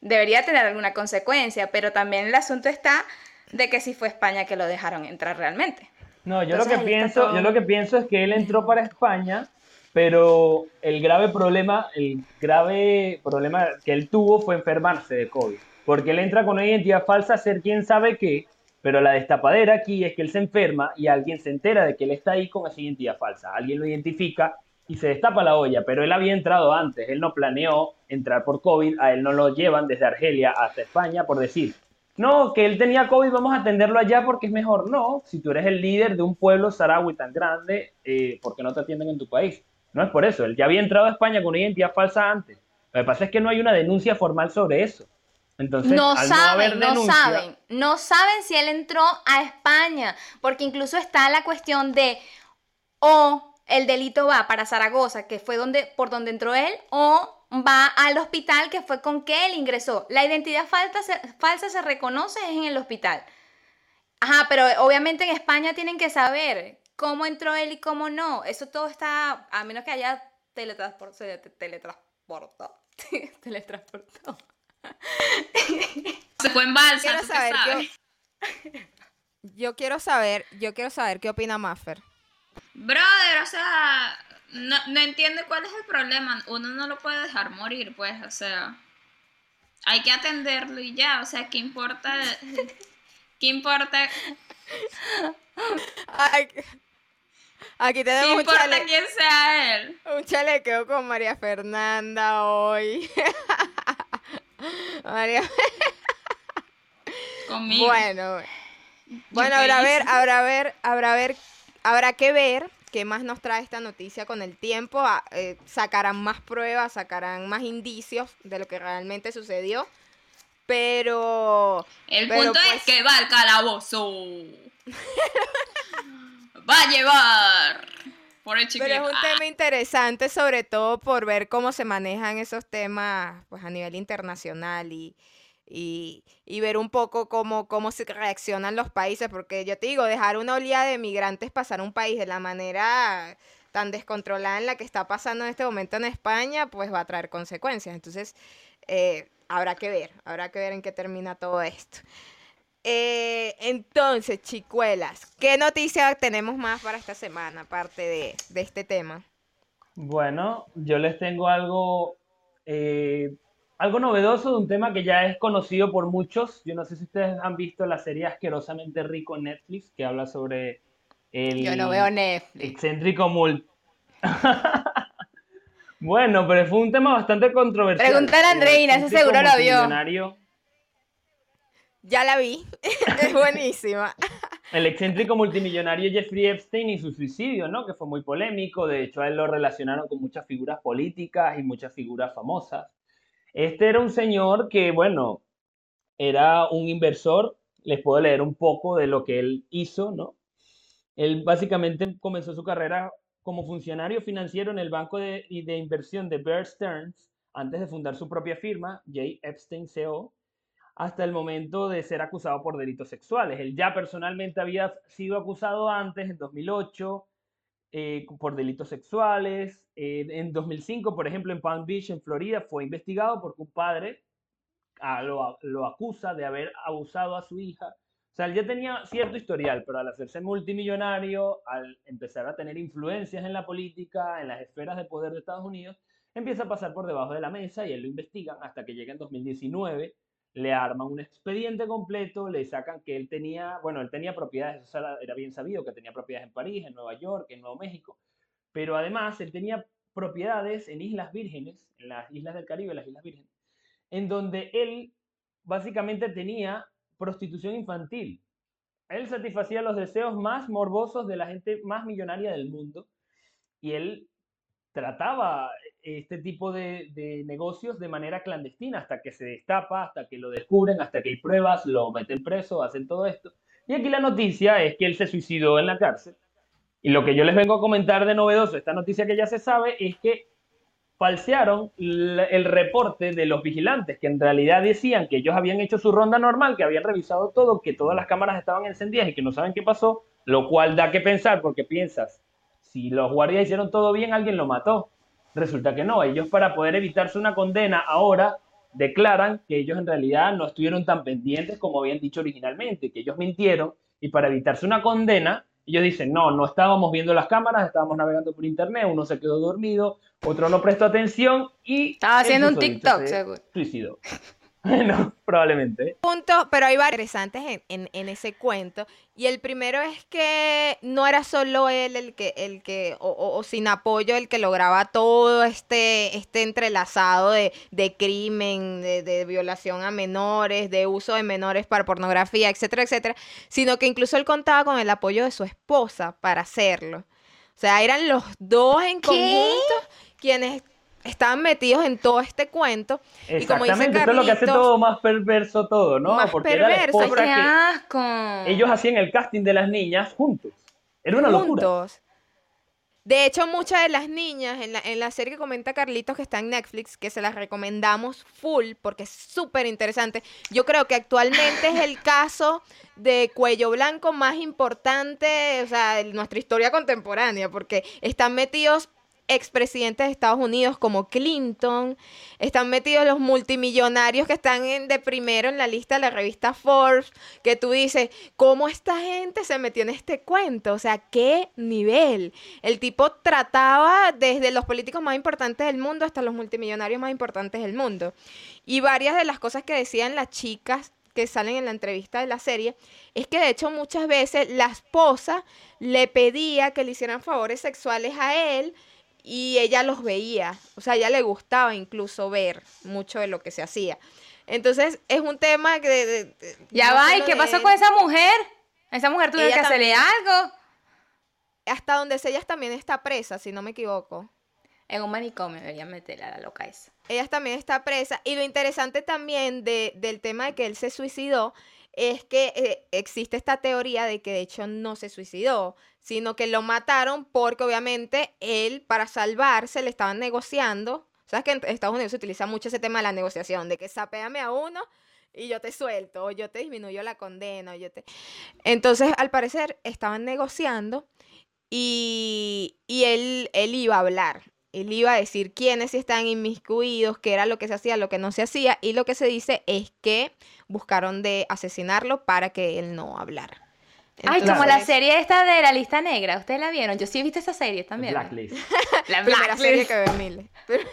Debería tener alguna consecuencia, pero también el asunto está de que si fue España que lo dejaron entrar realmente. No, yo Entonces, lo que pienso, todo. yo lo que pienso es que él entró para España, pero el grave problema, el grave problema que él tuvo fue enfermarse de COVID, porque él entra con una identidad falsa a ser quién sabe qué, pero la destapadera aquí es que él se enferma y alguien se entera de que él está ahí con esa identidad falsa, alguien lo identifica y se destapa la olla, pero él había entrado antes, él no planeó entrar por COVID, a él no lo llevan desde Argelia hasta España por decir, no, que él tenía COVID, vamos a atenderlo allá porque es mejor. No, si tú eres el líder de un pueblo saharaui tan grande, eh, ¿por qué no te atienden en tu país? No es por eso, él ya había entrado a España con una identidad falsa antes. Lo que pasa es que no hay una denuncia formal sobre eso. Entonces, no saben, no denuncia, saben, no saben si él entró a España, porque incluso está la cuestión de o el delito va para Zaragoza, que fue donde por donde entró él, o va al hospital que fue con que él ingresó. La identidad falsa se, falsa se reconoce en el hospital. Ajá, pero obviamente en España tienen que saber cómo entró él y cómo no. Eso todo está, a menos que haya teletransportado. teletransportado. Se fue en balsa, Yo quiero saber, yo quiero saber qué opina Maffer. Brother, o sea, no, no entiendo cuál es el problema. Uno no lo puede dejar morir, pues, o sea. Hay que atenderlo y ya, o sea, ¿qué importa? ¿Qué importa? Ay, aquí ¿Qué tenemos un, importa chale- quién sea él? un chalequeo con María Fernanda hoy. María, Conmigo. bueno, bueno, habrá ver, habrá ver, habrá ver, habrá que ver qué más nos trae esta noticia con el tiempo. Ah, eh, sacarán más pruebas, sacarán más indicios de lo que realmente sucedió. Pero El pero punto pues- es que va al calabozo. va a llevar. Por el chiquito. Pero es un tema interesante, sobre todo por ver cómo se manejan esos temas pues, a nivel internacional y, y, y ver un poco cómo, cómo se reaccionan los países, porque yo te digo, dejar una oleada de migrantes pasar a un país de la manera tan descontrolada en la que está pasando en este momento en España, pues va a traer consecuencias. Entonces, eh, habrá que ver, habrá que ver en qué termina todo esto. Eh, entonces, chicuelas, ¿qué noticia tenemos más para esta semana, aparte de, de este tema? Bueno, yo les tengo algo, eh, algo novedoso de un tema que ya es conocido por muchos. Yo no sé si ustedes han visto la serie Asquerosamente Rico en Netflix, que habla sobre el Yo no veo Netflix. excéntrico mul... Bueno, pero fue un tema bastante controversial. Pregúntale a Andreina, ese seguro lo vio. Ya la vi, es buenísima. El excéntrico multimillonario Jeffrey Epstein y su suicidio, ¿no? Que fue muy polémico. De hecho, a él lo relacionaron con muchas figuras políticas y muchas figuras famosas. Este era un señor que, bueno, era un inversor. Les puedo leer un poco de lo que él hizo, ¿no? Él básicamente comenzó su carrera como funcionario financiero en el banco de, de inversión de Bear Stearns antes de fundar su propia firma, J. Epstein CO, hasta el momento de ser acusado por delitos sexuales. Él ya personalmente había sido acusado antes, en 2008, eh, por delitos sexuales. Eh, en 2005, por ejemplo, en Palm Beach, en Florida, fue investigado porque un padre ah, lo, lo acusa de haber abusado a su hija. O sea, él ya tenía cierto historial, pero al hacerse multimillonario, al empezar a tener influencias en la política, en las esferas de poder de Estados Unidos, empieza a pasar por debajo de la mesa y él lo investigan hasta que llega en 2019 le arman un expediente completo, le sacan que él tenía, bueno, él tenía propiedades, era, bien sabido, que tenía propiedades en París, en Nueva York, en Nuevo México, pero además él tenía propiedades en Islas Vírgenes, en las Islas del Caribe, las Islas Vírgenes, en donde él básicamente tenía prostitución infantil. Él satisfacía los deseos más morbosos de la gente más millonaria del mundo y él trataba este tipo de, negocios de manera clandestina hasta que se destapa, hasta que lo descubren, hasta que hay pruebas, lo meten preso, hacen todo esto. Y aquí la noticia es que él se suicidó en la cárcel. Y lo que yo les vengo a comentar de novedoso, esta noticia que ya se sabe, es que falsearon el reporte de los vigilantes, que en realidad decían que ellos habían hecho su ronda normal, que habían revisado todo, que todas las cámaras estaban encendidas y que no saben qué pasó, lo cual da que pensar porque piensas, si los guardias hicieron todo bien, alguien lo mató. Resulta que no, ellos para poder evitarse una condena ahora declaran que ellos en realidad no estuvieron tan pendientes como habían dicho originalmente, que ellos mintieron y para evitarse una condena, ellos dicen, no, no estábamos viendo las cámaras, estábamos navegando por internet, uno se quedó dormido, otro no prestó atención y... Estaba haciendo un TikTok, seguro. Suicidó. Bueno, probablemente. Punto, pero hay varios interesantes en, en, ese cuento. Y el primero es que no era solo él el que, el que o, o, sin apoyo, el que lograba todo este, este entrelazado de, de crimen, de, de, violación a menores, de uso de menores para pornografía, etcétera, etcétera, sino que incluso él contaba con el apoyo de su esposa para hacerlo. O sea, eran los dos en conjunto quienes estaban metidos en todo este cuento. Y como dice Carlitos, eso es lo que hace todo más perverso todo, ¿no? Más Porque perverso, era ¡Qué asco! que ellos hacían el casting de las niñas juntos. Era una locura. juntos. De hecho, muchas de las niñas en la, en la serie que comenta Carlitos que está en Netflix, que se las recomendamos full porque es súper interesante. Yo creo que actualmente es el caso de cuello blanco más importante, o sea, de nuestra historia contemporánea, porque están metidos expresidentes de Estados Unidos como Clinton, están metidos los multimillonarios que están en, de primero en la lista de la revista Forbes, que tú dices, ¿cómo esta gente se metió en este cuento? O sea, ¿qué nivel? El tipo trataba desde los políticos más importantes del mundo hasta los multimillonarios más importantes del mundo. Y varias de las cosas que decían las chicas que salen en la entrevista de la serie, es que de hecho muchas veces la esposa le pedía que le hicieran favores sexuales a él, y ella los veía, o sea, a ella le gustaba incluso ver mucho de lo que se hacía. Entonces, es un tema que... De, de, de, ya no va, ¿y qué pasó con esa mujer? Esa mujer tuvo que hacerle algo. Hasta donde sé, ella también está presa, si no me equivoco. En un manicomio deberían meterla a la loca esa. Ella también está presa. Y lo interesante también de, del tema de que él se suicidó es que eh, existe esta teoría de que de hecho no se suicidó, sino que lo mataron porque obviamente él para salvarse le estaban negociando. Sabes que en Estados Unidos se utiliza mucho ese tema de la negociación, de que sapéame a uno y yo te suelto, o yo te disminuyo la condena, o yo te... Entonces, al parecer, estaban negociando y, y él, él iba a hablar. Él iba a decir quiénes están inmiscuidos, qué era lo que se hacía, lo que no se hacía, y lo que se dice es que buscaron de asesinarlo para que él no hablara. Ay, como la serie esta de la lista negra, ¿ustedes la vieron? Yo sí he visto esa serie también. Blacklist. La primera serie que ve Mile. Pero-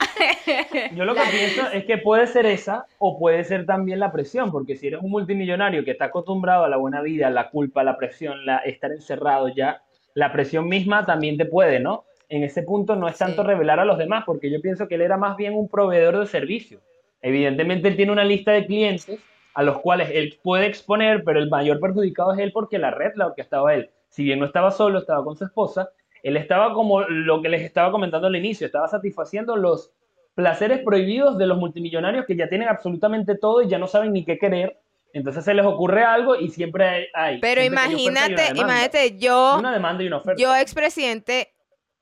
Yo lo que pienso es que puede ser esa o puede ser también la presión, porque si eres un multimillonario que está acostumbrado a la buena vida, la culpa, la presión, la estar encerrado ya, la presión misma también te puede, ¿no? En ese punto no es tanto Sí. revelar a los demás, porque yo pienso que él era más bien un proveedor de servicios. Evidentemente él tiene una lista de clientes a los cuales él puede exponer, pero el mayor perjudicado es él porque la red la orquestaba él. Si bien no estaba solo, estaba con su esposa, él estaba como lo que les estaba comentando al inicio, estaba satisfaciendo los placeres prohibidos de los multimillonarios que ya tienen absolutamente todo y ya no saben ni qué querer. Entonces se les ocurre algo y siempre hay. Pero imagínate, demanda. imagínate, yo, Una demanda y una oferta. yo expresidente,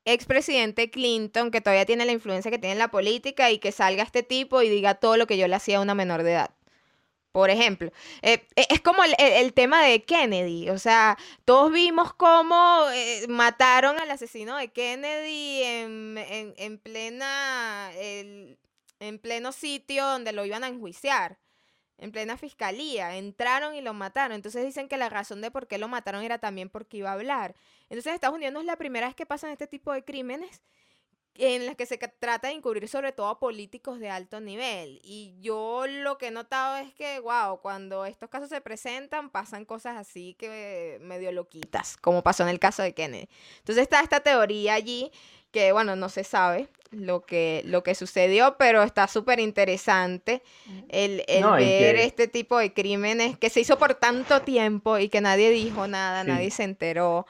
expresidente Clinton, que todavía tiene la influencia que tiene en la política, y que salga este tipo y diga todo lo que yo le hacía a una menor de edad. Por ejemplo, Eh, eh, es como el, tema de Kennedy, o sea, todos vimos cómo eh, mataron al asesino de Kennedy en, en- en plena, en pleno sitio donde lo iban a enjuiciar, en plena fiscalía, entraron y lo mataron. Entonces dicen que la razón de por qué lo mataron era también porque iba a hablar. Entonces en Estados Unidos no es la primera vez que pasan este tipo de crímenes en las que se trata de encubrir sobre todo a políticos de alto nivel. Y yo lo que he notado es que, wow, cuando estos casos se presentan, pasan cosas así que medio loquitas, como pasó en el caso de Kennedy. Entonces está esta teoría allí que, bueno, no se sabe lo que, lo que sucedió, pero está súper interesante el, el No, y ver que- este tipo de crímenes que se hizo por tanto tiempo y que nadie dijo nada, Sí. nadie se enteró.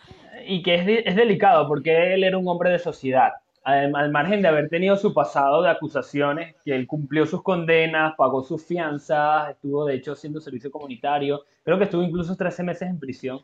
Y que es, es delicado porque él era un hombre de sociedad. Al, al margen de haber tenido su pasado de acusaciones, que él cumplió sus condenas, pagó sus fianzas, estuvo de hecho haciendo servicio comunitario, creo que estuvo incluso 13 meses en prisión.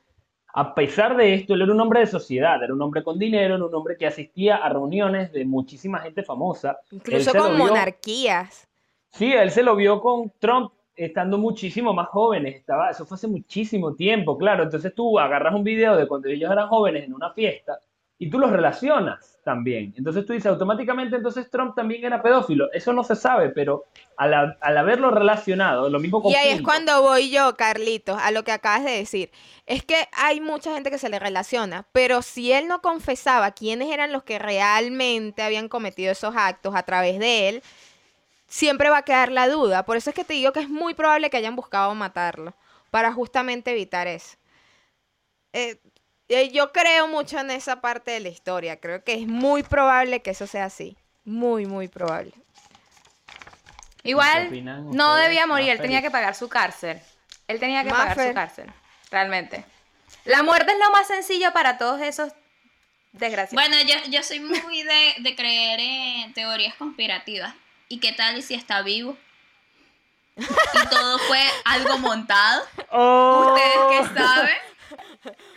A pesar de esto, él era un hombre de sociedad, era un hombre con dinero, era un hombre que asistía a reuniones de muchísima gente famosa. Incluso con vio- monarquías. Sí, él se lo vio con Trump estando muchísimo más jóvenes. Estaba, eso fue hace muchísimo tiempo, claro. Entonces tú agarras un video de cuando ellos eran jóvenes en una fiesta y tú los relacionas también. Entonces tú dices automáticamente, entonces Trump también era pedófilo. Eso no se sabe, pero al, al haberlo relacionado, lo mismo con Y ahí es cuando voy yo, Carlitos, a lo que acabas de decir. Es que hay mucha gente que se le relaciona, pero si él no confesaba quiénes eran los que realmente habían cometido esos actos a través de él, siempre va a quedar la duda. Por eso es que te digo que es muy probable que hayan buscado matarlo, para justamente evitar eso. Eh, eh, yo creo mucho en esa parte de la historia. Creo que es muy probable que eso sea así. Muy, muy probable. Igual no debía morir, él tenía que pagar su cárcel. Él tenía que pagar su cárcel, realmente. La muerte es lo más sencillo para todos esos desgraciados. Bueno, yo, yo soy muy de, de creer en teorías conspirativas. ¿Y qué tal y si está vivo? Y todo fue algo montado. ¡Oh! ¿Ustedes qué saben?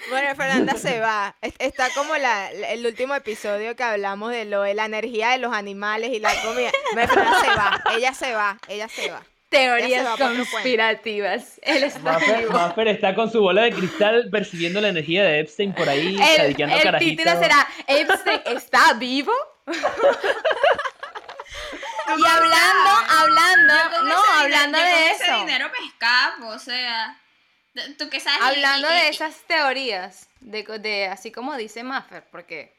Bueno, Fernanda se va. Es- Está como la, el último episodio que hablamos de lo de la energía de los animales y la comida. Bueno, Fernanda se va. Ella se va. Ella se va. Se Teorías va conspirativas. Él está Maffer, vivo. Maffer está con su bola de cristal percibiendo la energía de Epstein por ahí, El, el título será ¿Epstein está vivo? y hablando, hablando, no, ese hablando dinero- yo de con ese eso. dinero me escapo, o sea. ¿Tú qué sabes? Hablando y- de y- esas teorías, de, de así como dice Maffer, porque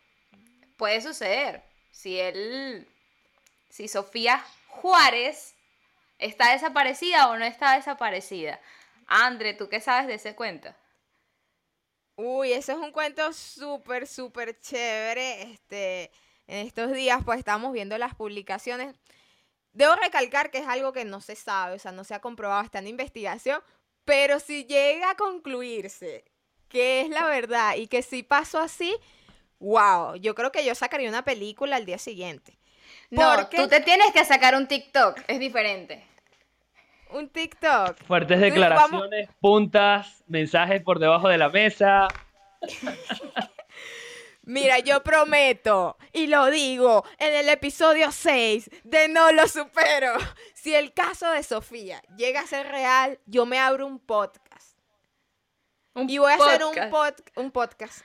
puede suceder. Si él, si Sofía Juárez está desaparecida o no está desaparecida. Andre, ¿tú qué sabes de ese cuento? Uy, ese es un cuento súper, súper chévere. Este, en estos días, pues estamos viendo las publicaciones. Debo recalcar que es algo que no se sabe, o sea, no se ha comprobado, está en investigación. Pero si llega a concluirse que es la verdad y que sí pasó así, wow, yo creo que yo sacaría una película al día siguiente. No, Porque- tú te tienes que sacar un TikTok, es diferente. Un TikTok. Fuertes declaraciones, puntas, mensajes por debajo de la mesa. Mira, yo prometo y lo digo en el episodio 6 de No lo supero. Si el caso de Sofía llega a ser real, yo me abro un podcast. Un y voy a hacer un, podcast. pod- un podcast.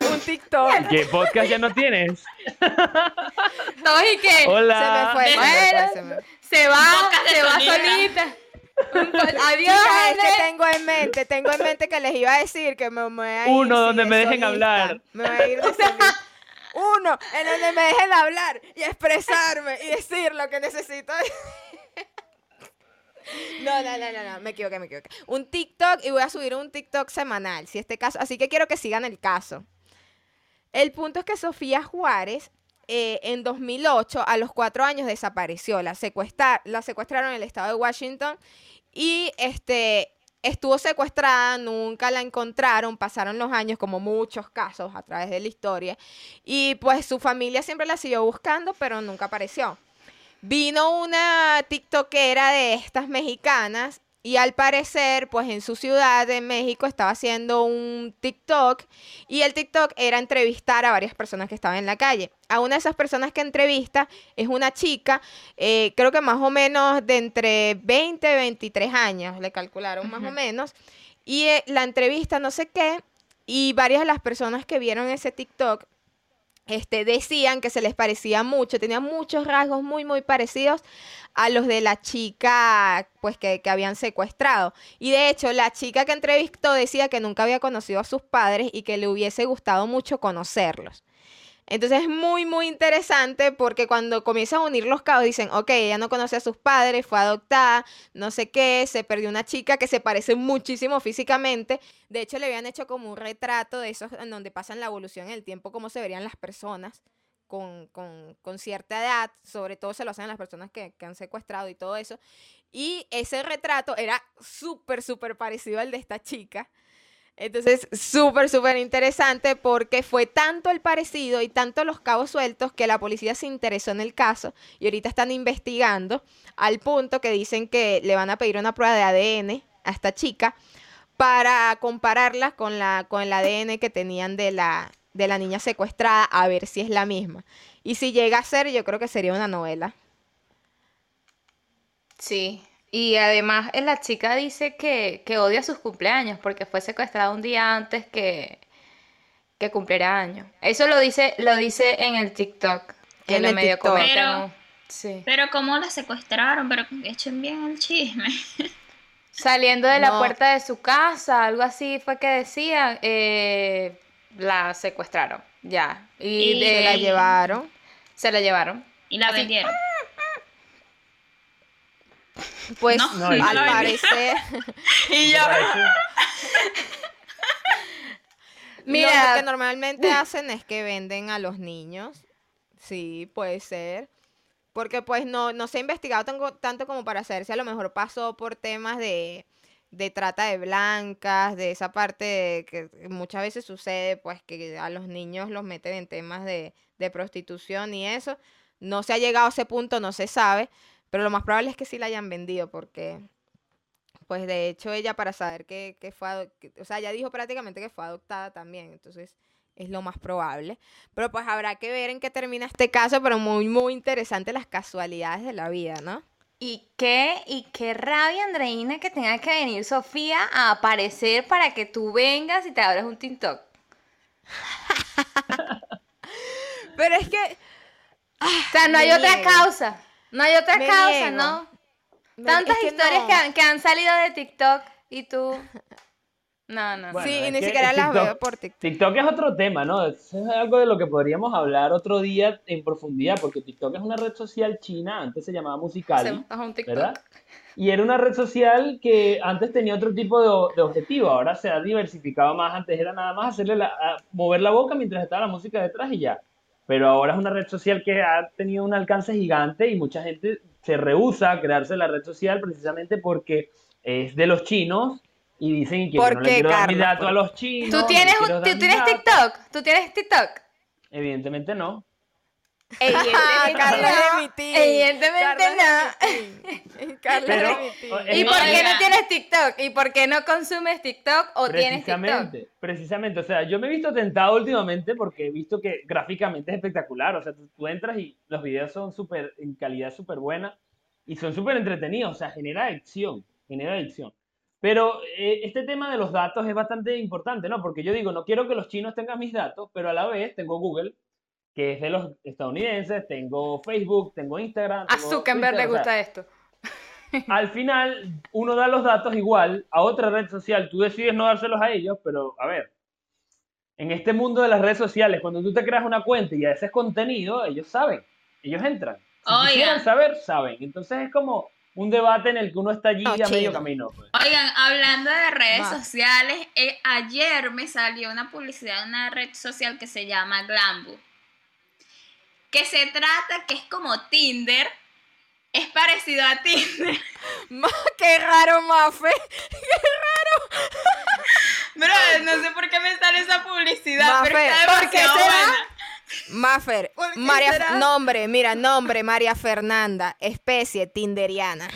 Un TikTok. ¿Qué podcast ya no tienes? No, y que Se me Hola. fue, se me fue, Bueno. se me- se va, se va solita. Adiós, es que tengo en mente, tengo en mente que les iba a decir que me, me voy a ir, Uno donde de me dejen solista. hablar. Me voy a ir de solista. Uno en donde me dejen hablar y expresarme y decir lo que necesito. No, no, no, no, no, me equivoqué, me equivoqué. Un TikTok y voy a subir un TikTok semanal, si este caso, así que quiero que sigan el caso. El punto es que Sofía Juárez eh, en 2008, a los cuatro años, desapareció. La, secuestra- la secuestraron en el estado de Washington y este, estuvo secuestrada, nunca la encontraron, pasaron los años, como muchos casos a través de la historia, y pues su familia siempre la siguió buscando, pero nunca apareció. Vino una TikTokera de estas mexicanas y al parecer, pues en su ciudad de México estaba haciendo un TikTok y el TikTok era entrevistar a varias personas que estaban en la calle. A una de esas personas que entrevista es una chica, eh, creo que más o menos de entre 20 y 23 años, le calcularon más o menos, y eh, la entrevista no sé qué, y varias de las personas que vieron ese TikTok este, decían que se les parecía mucho, tenían muchos rasgos muy, muy parecidos a los de la chica, pues, que, que habían secuestrado. Y de hecho, la chica que entrevistó decía que nunca había conocido a sus padres y que le hubiese gustado mucho conocerlos. Entonces es muy, muy interesante porque cuando comienzan a unir los cabos dicen, ok, ella no conoce a sus padres, fue adoptada, no sé qué, se perdió una chica que se parece muchísimo físicamente. De hecho, le habían hecho como un retrato de esos en donde pasan la evolución en el tiempo, cómo se verían las personas con, con- con cierta edad, sobre todo se lo hacen a las personas que, que han secuestrado y todo eso. Y ese retrato era súper, súper parecido al de esta chica. Entonces, súper, súper interesante porque fue tanto el parecido y tanto los cabos sueltos que la policía se interesó en el caso y ahorita están investigando al punto que dicen que le van a pedir una prueba de ADN a esta chica para compararla con, la, con el ADN que tenían de la, de la niña secuestrada a ver si es la misma. Y si llega a ser, yo creo que sería una novela. Sí. Y además eh, la chica dice que, que odia sus cumpleaños porque fue secuestrada un día antes que, que cumpliera años. Eso lo dice, lo dice en el TikTok. Que En lo el medio TikTok. comentan. Sí. Pero cómo la secuestraron, pero echen bien el chisme. Saliendo de la puerta de su casa, algo así fue que decía, eh, la secuestraron, ya. Y, Y de- Se la llevaron. se la llevaron. Y la vendieron. Pues No, no, y al parecer... Y yo, Mira, Mira. lo que normalmente hacen es que venden a los niños. Sí, puede ser. Porque pues no, no se ha investigado tanto, tanto como para saber si a lo mejor pasó por temas de, de trata de blancas, de esa parte de que muchas veces sucede, pues que a los niños los meten en temas de, de prostitución y eso. No se ha llegado a ese punto, no se sabe, pero lo más probable es que sí la hayan vendido porque pues de hecho ella para saber que, que fue, que- o sea, ya dijo prácticamente que fue adoptada también, entonces es lo más probable. Pero pues habrá que ver en qué termina este caso, pero muy, muy interesante las casualidades de la vida, ¿no? Y qué, y qué rabia, Andreina, que tenga que venir Sofía a aparecer para que tú vengas y te abras un TikTok. Pero es que... O sea, no hay otra causa. No hay otra Me causa, niego. ¿no? me- Tantas es que historias no. que, han, que han salido de TikTok y tú. No, no, no. Bueno, sí, y ni siquiera las TikTok- veo por TikTok. TikTok es otro tema, ¿no? Eso es algo de lo que podríamos hablar otro día en profundidad, porque TikTok es una red social china, antes se llamaba Musical.ly, TikTok. ¿verdad? Y era una red social que antes tenía otro tipo de, de objetivo, ahora se ha diversificado más, antes era nada más hacerle la, mover la boca mientras estaba la música detrás y ya. Pero ahora es una red social que ha tenido un alcance gigante y mucha gente se rehúsa a crearse la red social precisamente porque es de los chinos y dicen que yo ¿Por no le quiero dar mi Carlos? dato a ¿Por los chinos. ¿Tú tienes, tú tienes. TikTok? ¿Tú tienes TikTok? Evidentemente no. Evidentemente no. es ¿Y por qué no tienes TikTok? ¿Y por qué no consumes TikTok o tienes TikTok? Precisamente, precisamente. O sea, yo me he visto tentado últimamente porque he visto que gráficamente es espectacular. O sea, tú, tú entras y los videos son súper, en calidad súper buena y son súper entretenidos. O sea, genera adicción, genera adicción. Pero eh, este tema de los datos es bastante importante, ¿no? Porque yo digo, no quiero que los chinos tengan mis datos, pero a la vez tengo Google, que es de los estadounidenses, tengo Facebook, tengo Instagram. A tengo Zuckerberg le Twitter, o sea, gusta esto. al final uno da los datos igual a otra red social, tú decides no dárselos a ellos, pero a ver, en este mundo de las redes sociales, cuando tú te creas una cuenta y haces contenido, ellos saben, ellos entran. Si Oigan. quisieran saber, saben. Entonces es como un debate en el que uno está allí No, a medio camino. pues. Oigan, hablando de redes Más. sociales, eh, ayer me salió una publicidad de una red social que se llama Glambu. Que se trata, que es como Tinder, es parecido a Tinder. Ma- Qué raro, Mafe. Bro, no sé por qué me sale esa publicidad, pero está ¿por qué será? buena. Mafer, ¿Por qué María, será? nombre, mira, nombre, María Fernanda, especie tinderiana.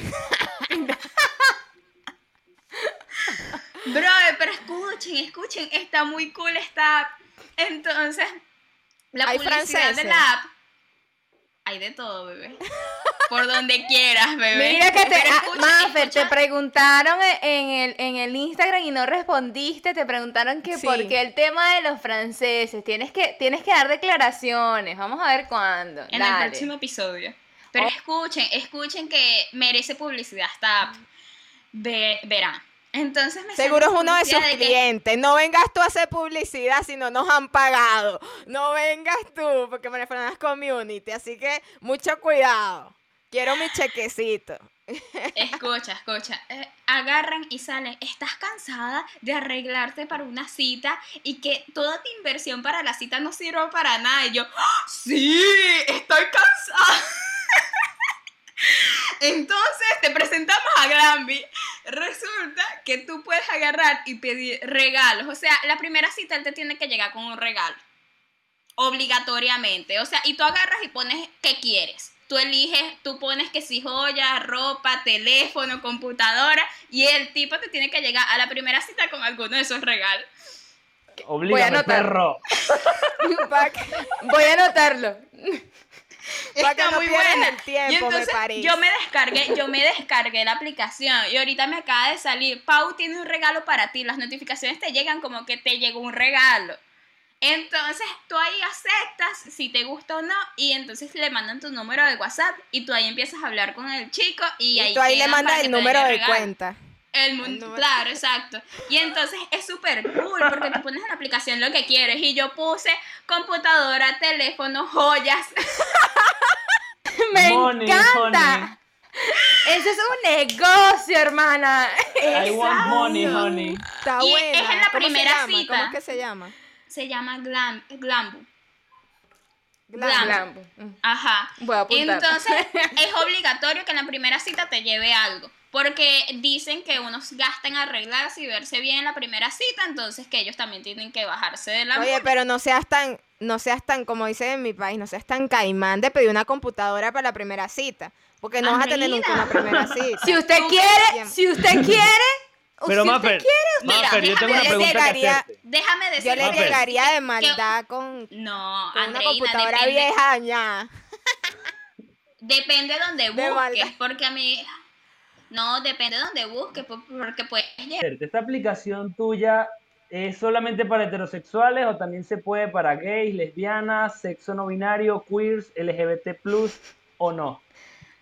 Bro, pero escuchen, escuchen, está muy cool esta app. Entonces, la publicidad de la app. Hay de todo, bebé. Por donde quieras, bebé. Mira que te, ah, escucha, Mafer, escucha. te preguntaron e- en el, en el Instagram y no respondiste, te preguntaron que Sí. por qué el tema de los franceses, tienes que, tienes que dar declaraciones, vamos a ver cuándo. En Dale. el próximo episodio. Pero Oh. escuchen, escuchen que merece publicidad esta app. Ve- verán. Entonces me Seguro es uno de sus que- clientes. No vengas tú a hacer publicidad si no nos han pagado. No vengas tú, porque María Fernanda es community. Así que mucho cuidado. Quiero mi chequecito. Escucha, escucha. eh, agarran y salen. Estás cansada de arreglarte para una cita y que toda tu inversión para la cita no sirve para nada. Y yo, ¡Ah, sí, estoy cansada. Entonces te presentamos a Glamby. Resulta que tú puedes agarrar y pedir regalos. O sea, la primera cita él te tiene que llegar con un regalo. Obligatoriamente. O sea, y tú agarras y pones qué quieres. Tú eliges, tú pones que si joya, ropa, teléfono, computadora. Y el tipo te tiene que llegar a la primera cita con alguno de esos regalos. Oblígame, anotar. perro. Voy a anotarlo. Está muy buena. el Y tiempo, me entonces parece. yo me descargué, yo me descargué la aplicación y ahorita me acaba de salir, Pau tiene un regalo para ti, las notificaciones te llegan como que te llegó un regalo. Entonces tú ahí aceptas si te gusta o no y entonces le mandan tu número de WhatsApp y tú ahí empiezas a hablar con el chico y, Y ahí tú ahí le mandas el número de regalo. cuenta. El mun- El número. Claro, exacto. Y entonces es súper cool porque tú pones en la aplicación lo que quieres. Y yo puse computadora, teléfono, joyas. Me Money, encanta. Ese es un negocio, hermana. I want money, honey. Está Y buena. es en la ¿Cómo se primera llama? cita. ¿Cómo es que se llama? Se llama Glam, Glambu. Glam. Glam. Glam. Ajá. Voy a apuntar. Entonces es obligatorio que en la primera cita te lleve algo. Porque dicen que unos gastan arreglarse y verse bien en la primera cita, entonces que ellos también tienen que bajarse de la Oye, pero no seas tan, no seas tan, como dicen en mi país, no seas tan caimán de pedir una computadora para la primera cita. Porque no vas a tener nunca una primera cita. Si usted quiere, si usted quiere, Pero si Maffer, Maffer, yo tengo una yo pregunta que llegaría- hacerte. Déjame Yo decirte le Maffer. llegaría de maldad con, No, con una computadora depende, vieja ya. depende de donde De busques, maldad. porque a mí... No, depende de donde busques, po- porque puedes llegar. ¿Esta aplicación tuya es solamente para heterosexuales o también se puede para gays, lesbianas, sexo no binario, queers, LGBT o no?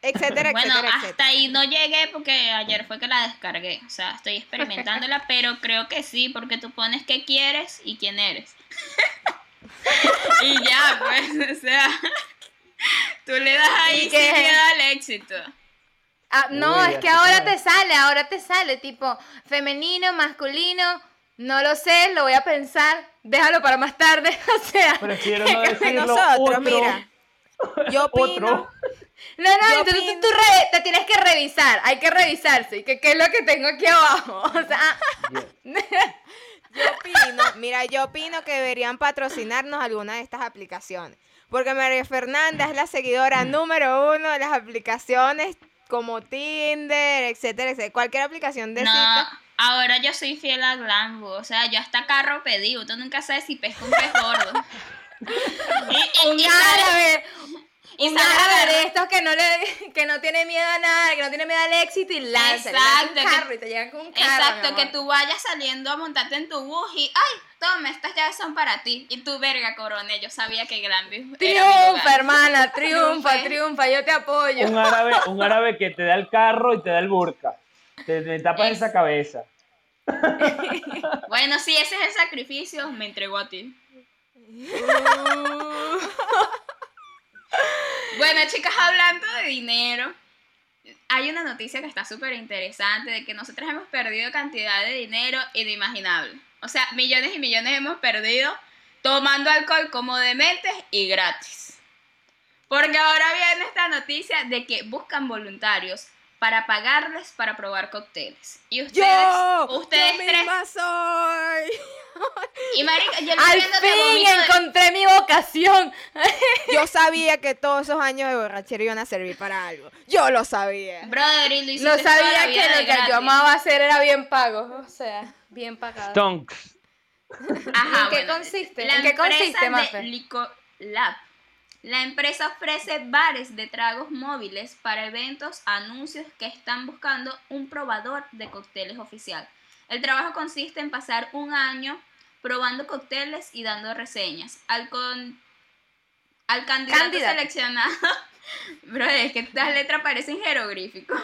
Etcétera, Bueno, etcétera, hasta etcétera. ahí no llegué porque ayer fue que la descargué. O sea, estoy experimentándola, pero creo que sí, porque tú pones qué quieres y quién eres. y ya, pues, o sea, tú le das ahí ¿Y qué? miedo al éxito. Ah, no, Uy, es que ahora te sale, ahora te sale, tipo, femenino, masculino, no lo sé, lo voy a pensar, déjalo para más tarde, o sea, Prefiero no decirlo. Nosotros, otro, mira, yo opino, otro. No, no, Yo entonces opino- tú, tú re- te tienes que revisar, hay que revisarse, que qué es lo que tengo aquí abajo, o sea, yo opino, mira, yo opino que deberían patrocinarnos alguna de estas aplicaciones. Porque María Fernanda es la seguidora número uno de las aplicaciones como Tinder, etcétera, etcétera. Cualquier aplicación de No, cita. ahora yo soy fiel a Glambo. O sea, yo hasta carro pedí. Tú nunca sabes si pesca un pez gordo. y, y- un y árabe, y un árabe de estos que no le, que no tiene miedo a nada, que no tiene miedo al éxito y lanza, Exacto, un que- carro y te llegan con un carro, Exacto, que tú vayas saliendo a montarte en tu bus y, ay, toma, estas llaves son para ti. Y tú, verga, coronel, yo sabía que mi Triunfa, hermana, triunfa, triunfa, yo te apoyo. Un árabe, un árabe que te da el carro y te da el burka. Te, te tapas Es- esa cabeza. Bueno, si ese es el sacrificio, me entregó a ti. Bueno, chicas, hablando de dinero, hay una noticia que está súper interesante de que nosotros hemos perdido cantidad de dinero inimaginable. O sea, millones y millones hemos perdido tomando alcohol como dementes y gratis. Porque ahora viene esta noticia de que buscan voluntarios para pagarles para probar cócteles. Y ustedes, Yo, ustedes yo tres, misma soy. y marica, yo Al de fin de- encontré mi vocación. Yo sabía que todos esos años de borrachera iban a servir para algo. Yo lo sabía. Brother, y lo sabía que lo que gratis. yo amaba hacer era bien pago. O sea, bien pagado. Tonks. Ajá, ¿En qué consiste? La ¿En qué consiste, de Mafe? Licolab. La empresa ofrece bares de tragos móviles para eventos, anuncios que están buscando un probador de cócteles oficial. El trabajo consiste en pasar un año probando cócteles y dando reseñas. Al, con, al candidato, Candidato. seleccionado. Bro, es que estas letras parecen jeroglíficos.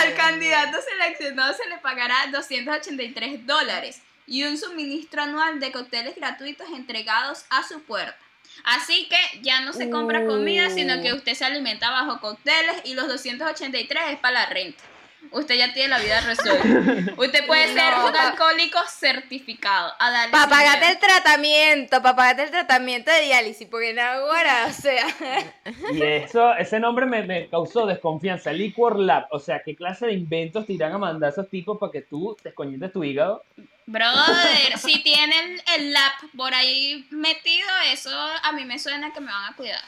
Al candidato seleccionado se le pagará 283 dólares y un suministro anual de cócteles gratuitos entregados a su puerta. Así que ya no se compra comida, sino que usted se alimenta bajo cócteles y los 283 es para la renta. Usted ya tiene la vida resuelta. Usted puede ser un alcohólico certificado. A darle Para pagarte el tratamiento, para pagarte el tratamiento de diálisis, porque no ahora, o sea. Y eso, ese nombre me, me causó desconfianza. Liquor Lab. O sea, ¿qué clase de inventos te irán a mandar esos tipos para que tú descoñites tu hígado? Brother, si tienen el lap por ahí metido, eso a mí me suena que me van a cuidar.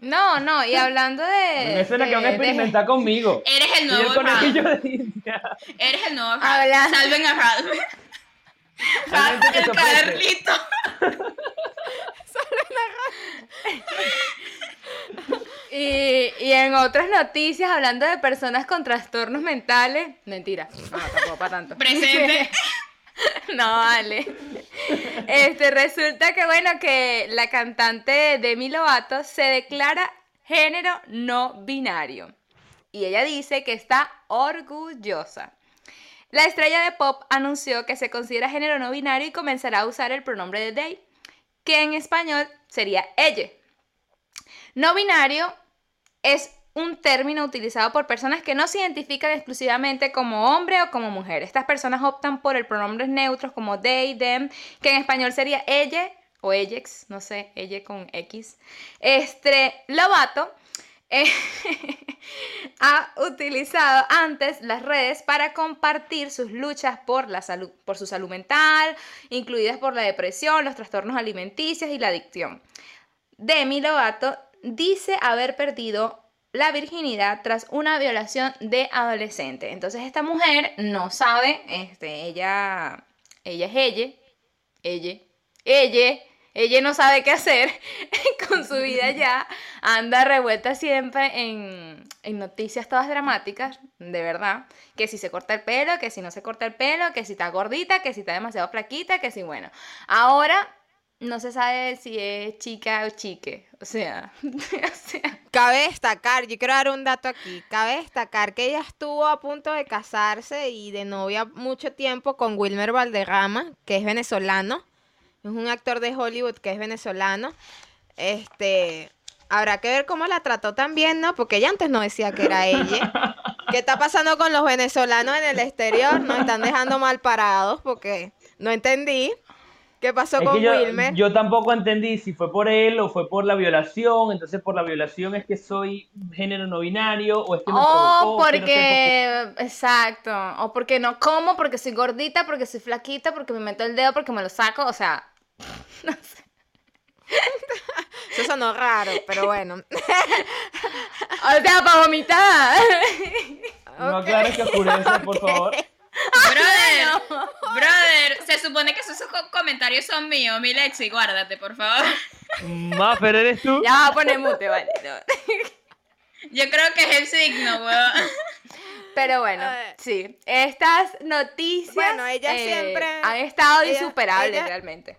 No, no, y hablando de. me suena que van a de- de- experimentar conmigo. Eres el Y el nuevo conejillo Ralph. de India. Eres el nuevo Ralph. Habla- Salven a Ralph. Que el se ofrece. Carlito. Y, y en otras noticias, hablando de personas con trastornos mentales. Mentira, no, tampoco para tanto. Presente. No, vale. Este, resulta que, bueno, que la cantante Demi Lovato se declara género no binario. Y ella dice que está orgullosa. La estrella de pop anunció que se considera género no binario y comenzará a usar el pronombre de they, que en español sería ella. No binario es un término utilizado por personas que no se identifican exclusivamente como hombre o como mujer. Estas personas optan por el pronombres neutros como they, them, que en español sería ella o ellex, no sé, ella con X. Este, Lovato eh, ha utilizado antes las redes para compartir sus luchas por la salud, por su salud mental, incluidas por la depresión, los trastornos alimenticios y la adicción. Demi Lovato dice haber perdido la virginidad tras una violación de adolescente. Entonces esta mujer no sabe, este, ella, ella es ella, ella, ella, ella no sabe qué hacer con su vida ya, anda revuelta siempre en, en noticias todas dramáticas, de verdad, que si se corta el pelo, que si no se corta el pelo, que si está gordita, que si está demasiado flaquita, que si bueno. Ahora no se sabe si es chica o chique, o sea, o sea, Cabe destacar, yo quiero dar un dato aquí, cabe destacar que ella estuvo a punto de casarse y de novia mucho tiempo con Wilmer Valderrama, que es venezolano, es un actor de Hollywood que es venezolano. Este, habrá que ver cómo la trató también, ¿no? Porque ella antes no decía que era ella. ¿Qué está pasando con los venezolanos en el exterior? Nos están dejando mal parados porque no entendí. ¿Qué pasó Es con yo, Wilmer? yo tampoco entendí si fue por él o fue por la violación. Entonces, por la violación es que soy género no binario o es que me o provocó, quiero ser porque, exacto, o porque no como, porque soy gordita, porque soy flaquita, porque me meto el dedo, porque me lo saco, o sea, no sé. Eso sonó raro, pero bueno. O sea, para vomitar. No aclares que oscurece, por favor. Brother, brother, se supone que esos co- comentarios son míos, mi Lexi, guárdate, por favor. Maffer, ¿eres tú? Ya va a poner mute, vale. no. Yo creo que es el signo, weón. Pero bueno, sí, estas noticias Bueno, ella eh, siempre- han estado ella- insuperables ella- realmente.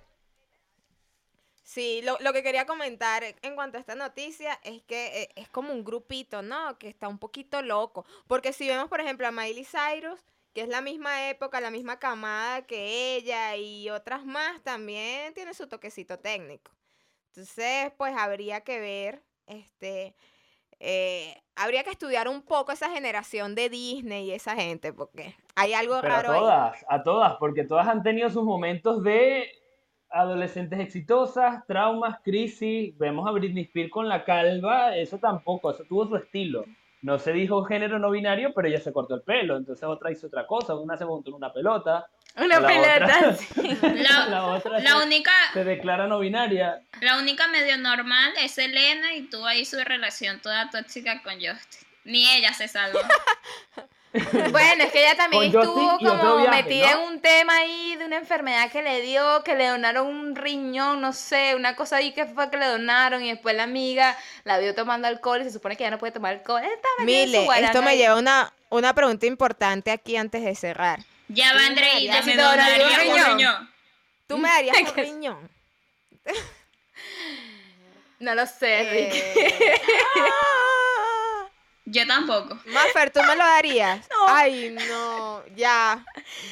Sí, lo, lo que quería comentar en cuanto a esta noticia es que eh, es como un grupito, ¿no? Que está un poquito loco. Porque si vemos, por ejemplo, a Miley Cyrus, que es la misma época, la misma camada que ella y otras más, también tiene su toquecito técnico. Entonces, pues habría que ver, este, eh, habría que estudiar un poco esa generación de Disney y esa gente, porque hay algo Pero a raro ahí. todas, a todas, porque todas han tenido sus momentos de adolescentes exitosas, traumas, crisis. Vemos a Britney Spears con la calva, eso tampoco, eso tuvo su estilo. No se dijo género no binario, pero ella se cortó el pelo, entonces otra hizo otra cosa, una se montó en una pelota, Una la pelota. otra- sí. La, la otra la se, única, se declara no binaria. la única medio normal es Elena y tuvo ahí su relación toda tóxica con Justin. Ni ella se salvó. Bueno, es que ella también Con estuvo como viaje, metida ¿no? en un tema ahí de una enfermedad que le dio, que le donaron un riñón, no sé, una cosa ahí que fue que le donaron y después la amiga la vio tomando alcohol y se supone que ya no puede tomar alcohol. Mile, esto me lleva a una, una pregunta importante aquí antes de cerrar. Ya va Andreita, me te donaría un riñón? riñón. ¿Tú me darías un riñón? No lo sé, Ricky. Yo tampoco. Maffer, ¿tú me lo darías? Ay, no, ya,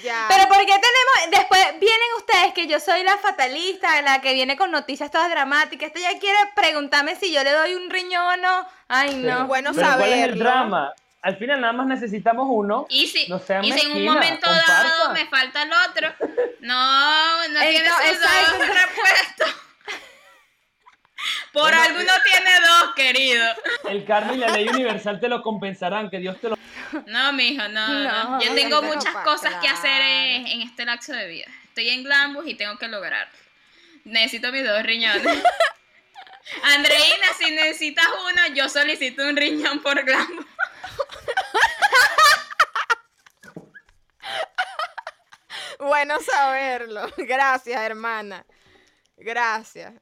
ya. Pero ¿por qué tenemos, después vienen ustedes que yo soy la fatalista, la que viene con noticias todas dramáticas, este ya quiere preguntarme si yo le doy un riñón o no? Ay, no. bueno pero ¿Cuál es el saberlo. drama? Al final nada más necesitamos uno. Y si, No sean y si en un momento dado me falta el otro, no, no tiene Entonces, sus dos exacto. Por Bueno, algo no tiene dos, querido. El karma y la ley universal te lo compensarán, que Dios te lo... No, mijo, no, no. No, Yo tengo muchas cosas que hacer en, en este lapso de vida. Estoy en Glambus y tengo que lograrlo. Necesito mis dos riñones. Andreina, si necesitas uno, yo solicito un riñón por Glambus. Bueno saberlo. Gracias, hermana. Gracias.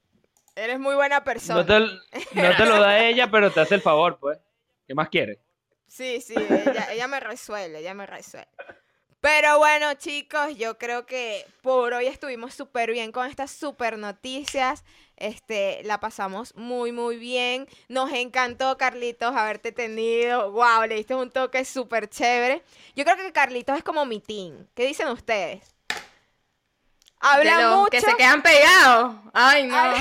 Eres muy buena persona. No te, no te lo da ella, pero te hace el favor, pues. ¿Qué más quieres? Sí, sí, ella, ella me resuelve, ella me resuelve. Pero bueno, chicos, yo creo que por hoy estuvimos súper bien con estas súper noticias. Este, la pasamos muy, muy bien. Nos encantó, Carlitos, haberte tenido. Wow, le diste un toque súper chévere. Yo creo que Carlitos es como mi team. ¿Qué dicen ustedes? Habla De los mucho. que se quedan pegados. Ay, no.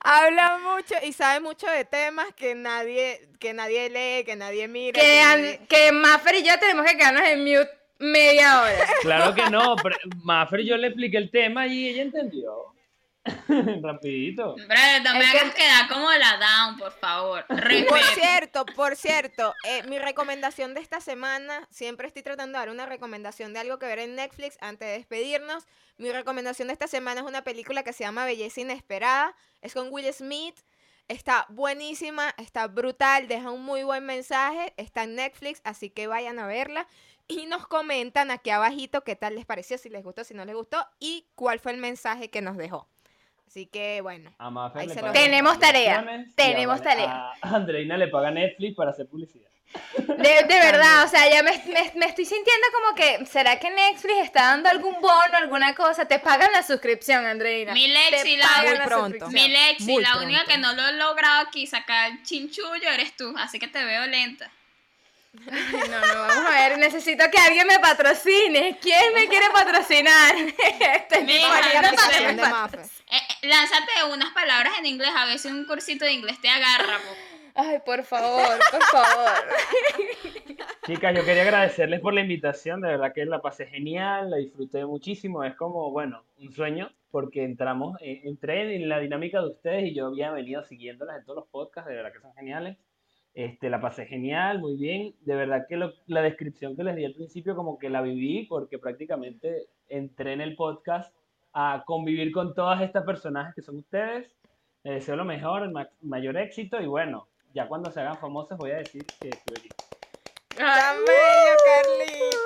Habla mucho y sabe mucho de temas que nadie, que nadie lee, que nadie mira. que, que nadie- que Maffer y yo tenemos que quedarnos en mute media hora. Claro que no. pero Maffer yo le expliqué el tema y ella entendió. Rapidito. Brother, no me Es que- hagas quedar como la down, por favor. Por cierto, por cierto, eh, mi recomendación de esta semana, siempre estoy tratando de dar una recomendación de algo que ver en Netflix antes de despedirnos. Mi recomendación de esta semana es una película que se llama Belleza Inesperada. Es con Will Smith. Está buenísima, está brutal, deja un muy buen mensaje. Está en Netflix, así que vayan a verla. Y nos comentan aquí abajito qué tal les pareció, si les gustó, si no les gustó y cuál fue el mensaje que nos dejó. Así que bueno. Ahí se lo- Tenemos tarea, tenemos a- tarea. A Andreina le paga Netflix para hacer publicidad. De, de verdad, o sea, ya me, me- me estoy sintiendo como que, ¿será que Netflix está dando algún bono, alguna cosa? Te pagan la suscripción, Andreina. Mi Lex Te y la- pagan Muy la pronto. Mi Lexi, la única que no lo he logrado aquí sacar chinchullo eres tú, así que te veo lenta. No, no, vamos a ver, necesito que alguien me patrocine. ¿Quién me quiere patrocinar? Mira, poniendo no pat-. Eh, eh, lánzate unas palabras en inglés, a ver si un cursito de inglés te agarra. po. Ay, por favor, por favor. Chicas, yo quería agradecerles por la invitación, de verdad que la pasé genial, la disfruté muchísimo, es como, bueno, un sueño, porque entramos, eh, entré en la dinámica de ustedes y yo había venido siguiéndolas en todos los podcasts, de verdad que son geniales, este, la pasé genial, muy bien, de verdad que lo- la descripción que les di al principio como que la viví, porque prácticamente entré en el podcast a convivir con todas estas personajes que son ustedes, les deseo lo mejor, el ma- mayor éxito y bueno, ya cuando se hagan famosos voy a decir que estuve aquí. ¡Tan bello,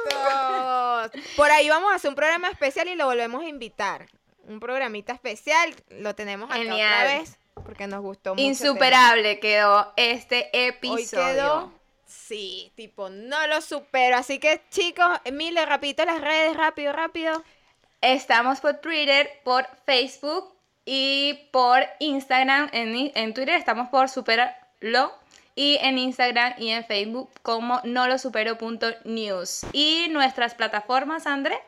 Carlitos! Por ahí vamos a hacer un programa especial y lo volvemos a invitar. Un programita especial, lo tenemos acá Genial. otra vez porque nos gustó mucho. Insuperable quedó este Hoy episodio. quedó, sí, tipo, no lo supero. Así que, chicos, Emile, repito las redes, rápido, rápido. Estamos por Twitter, por Facebook y por Instagram. En, Twitter estamos por Superlo. Y en Instagram y en Facebook como no lo supero.news. Y nuestras plataformas, André.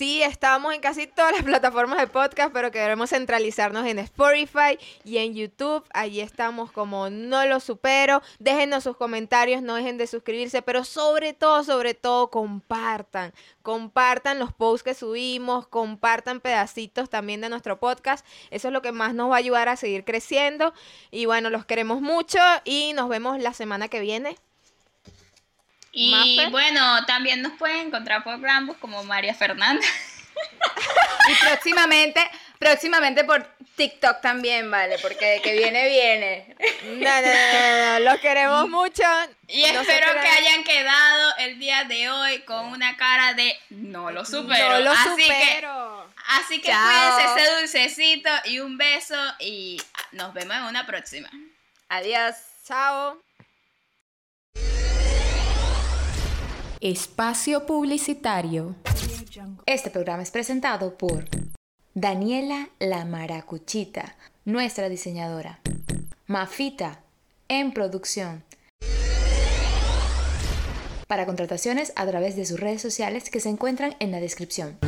Sí, estamos en casi todas las plataformas de podcast, pero queremos centralizarnos en Spotify y en YouTube. Allí estamos como No Lo Supero. Déjenos sus comentarios, no dejen de suscribirse, pero sobre todo, sobre todo, compartan. Compartan los posts que subimos, compartan pedacitos también de nuestro podcast. Eso es lo que más nos va a ayudar a seguir creciendo. Y bueno, los queremos mucho y nos vemos la semana que viene. Y Mafe. bueno, también nos pueden encontrar por Glambus como María Fernanda. Y próximamente, próximamente por TikTok también, ¿vale? Porque que viene, viene. No, no, no, no, no, los queremos mucho. Y No espero que hayan quedado el día de hoy con una cara de no lo supero. No lo así que supero. Así que cuídense ese dulcecito y un beso y nos vemos en una próxima. Adiós. Chao. Espacio Publicitario. Este programa es presentado por Daniela la Maracuchita, nuestra diseñadora. Mafita, en producción. Para contrataciones a través de sus redes sociales que se encuentran en la descripción.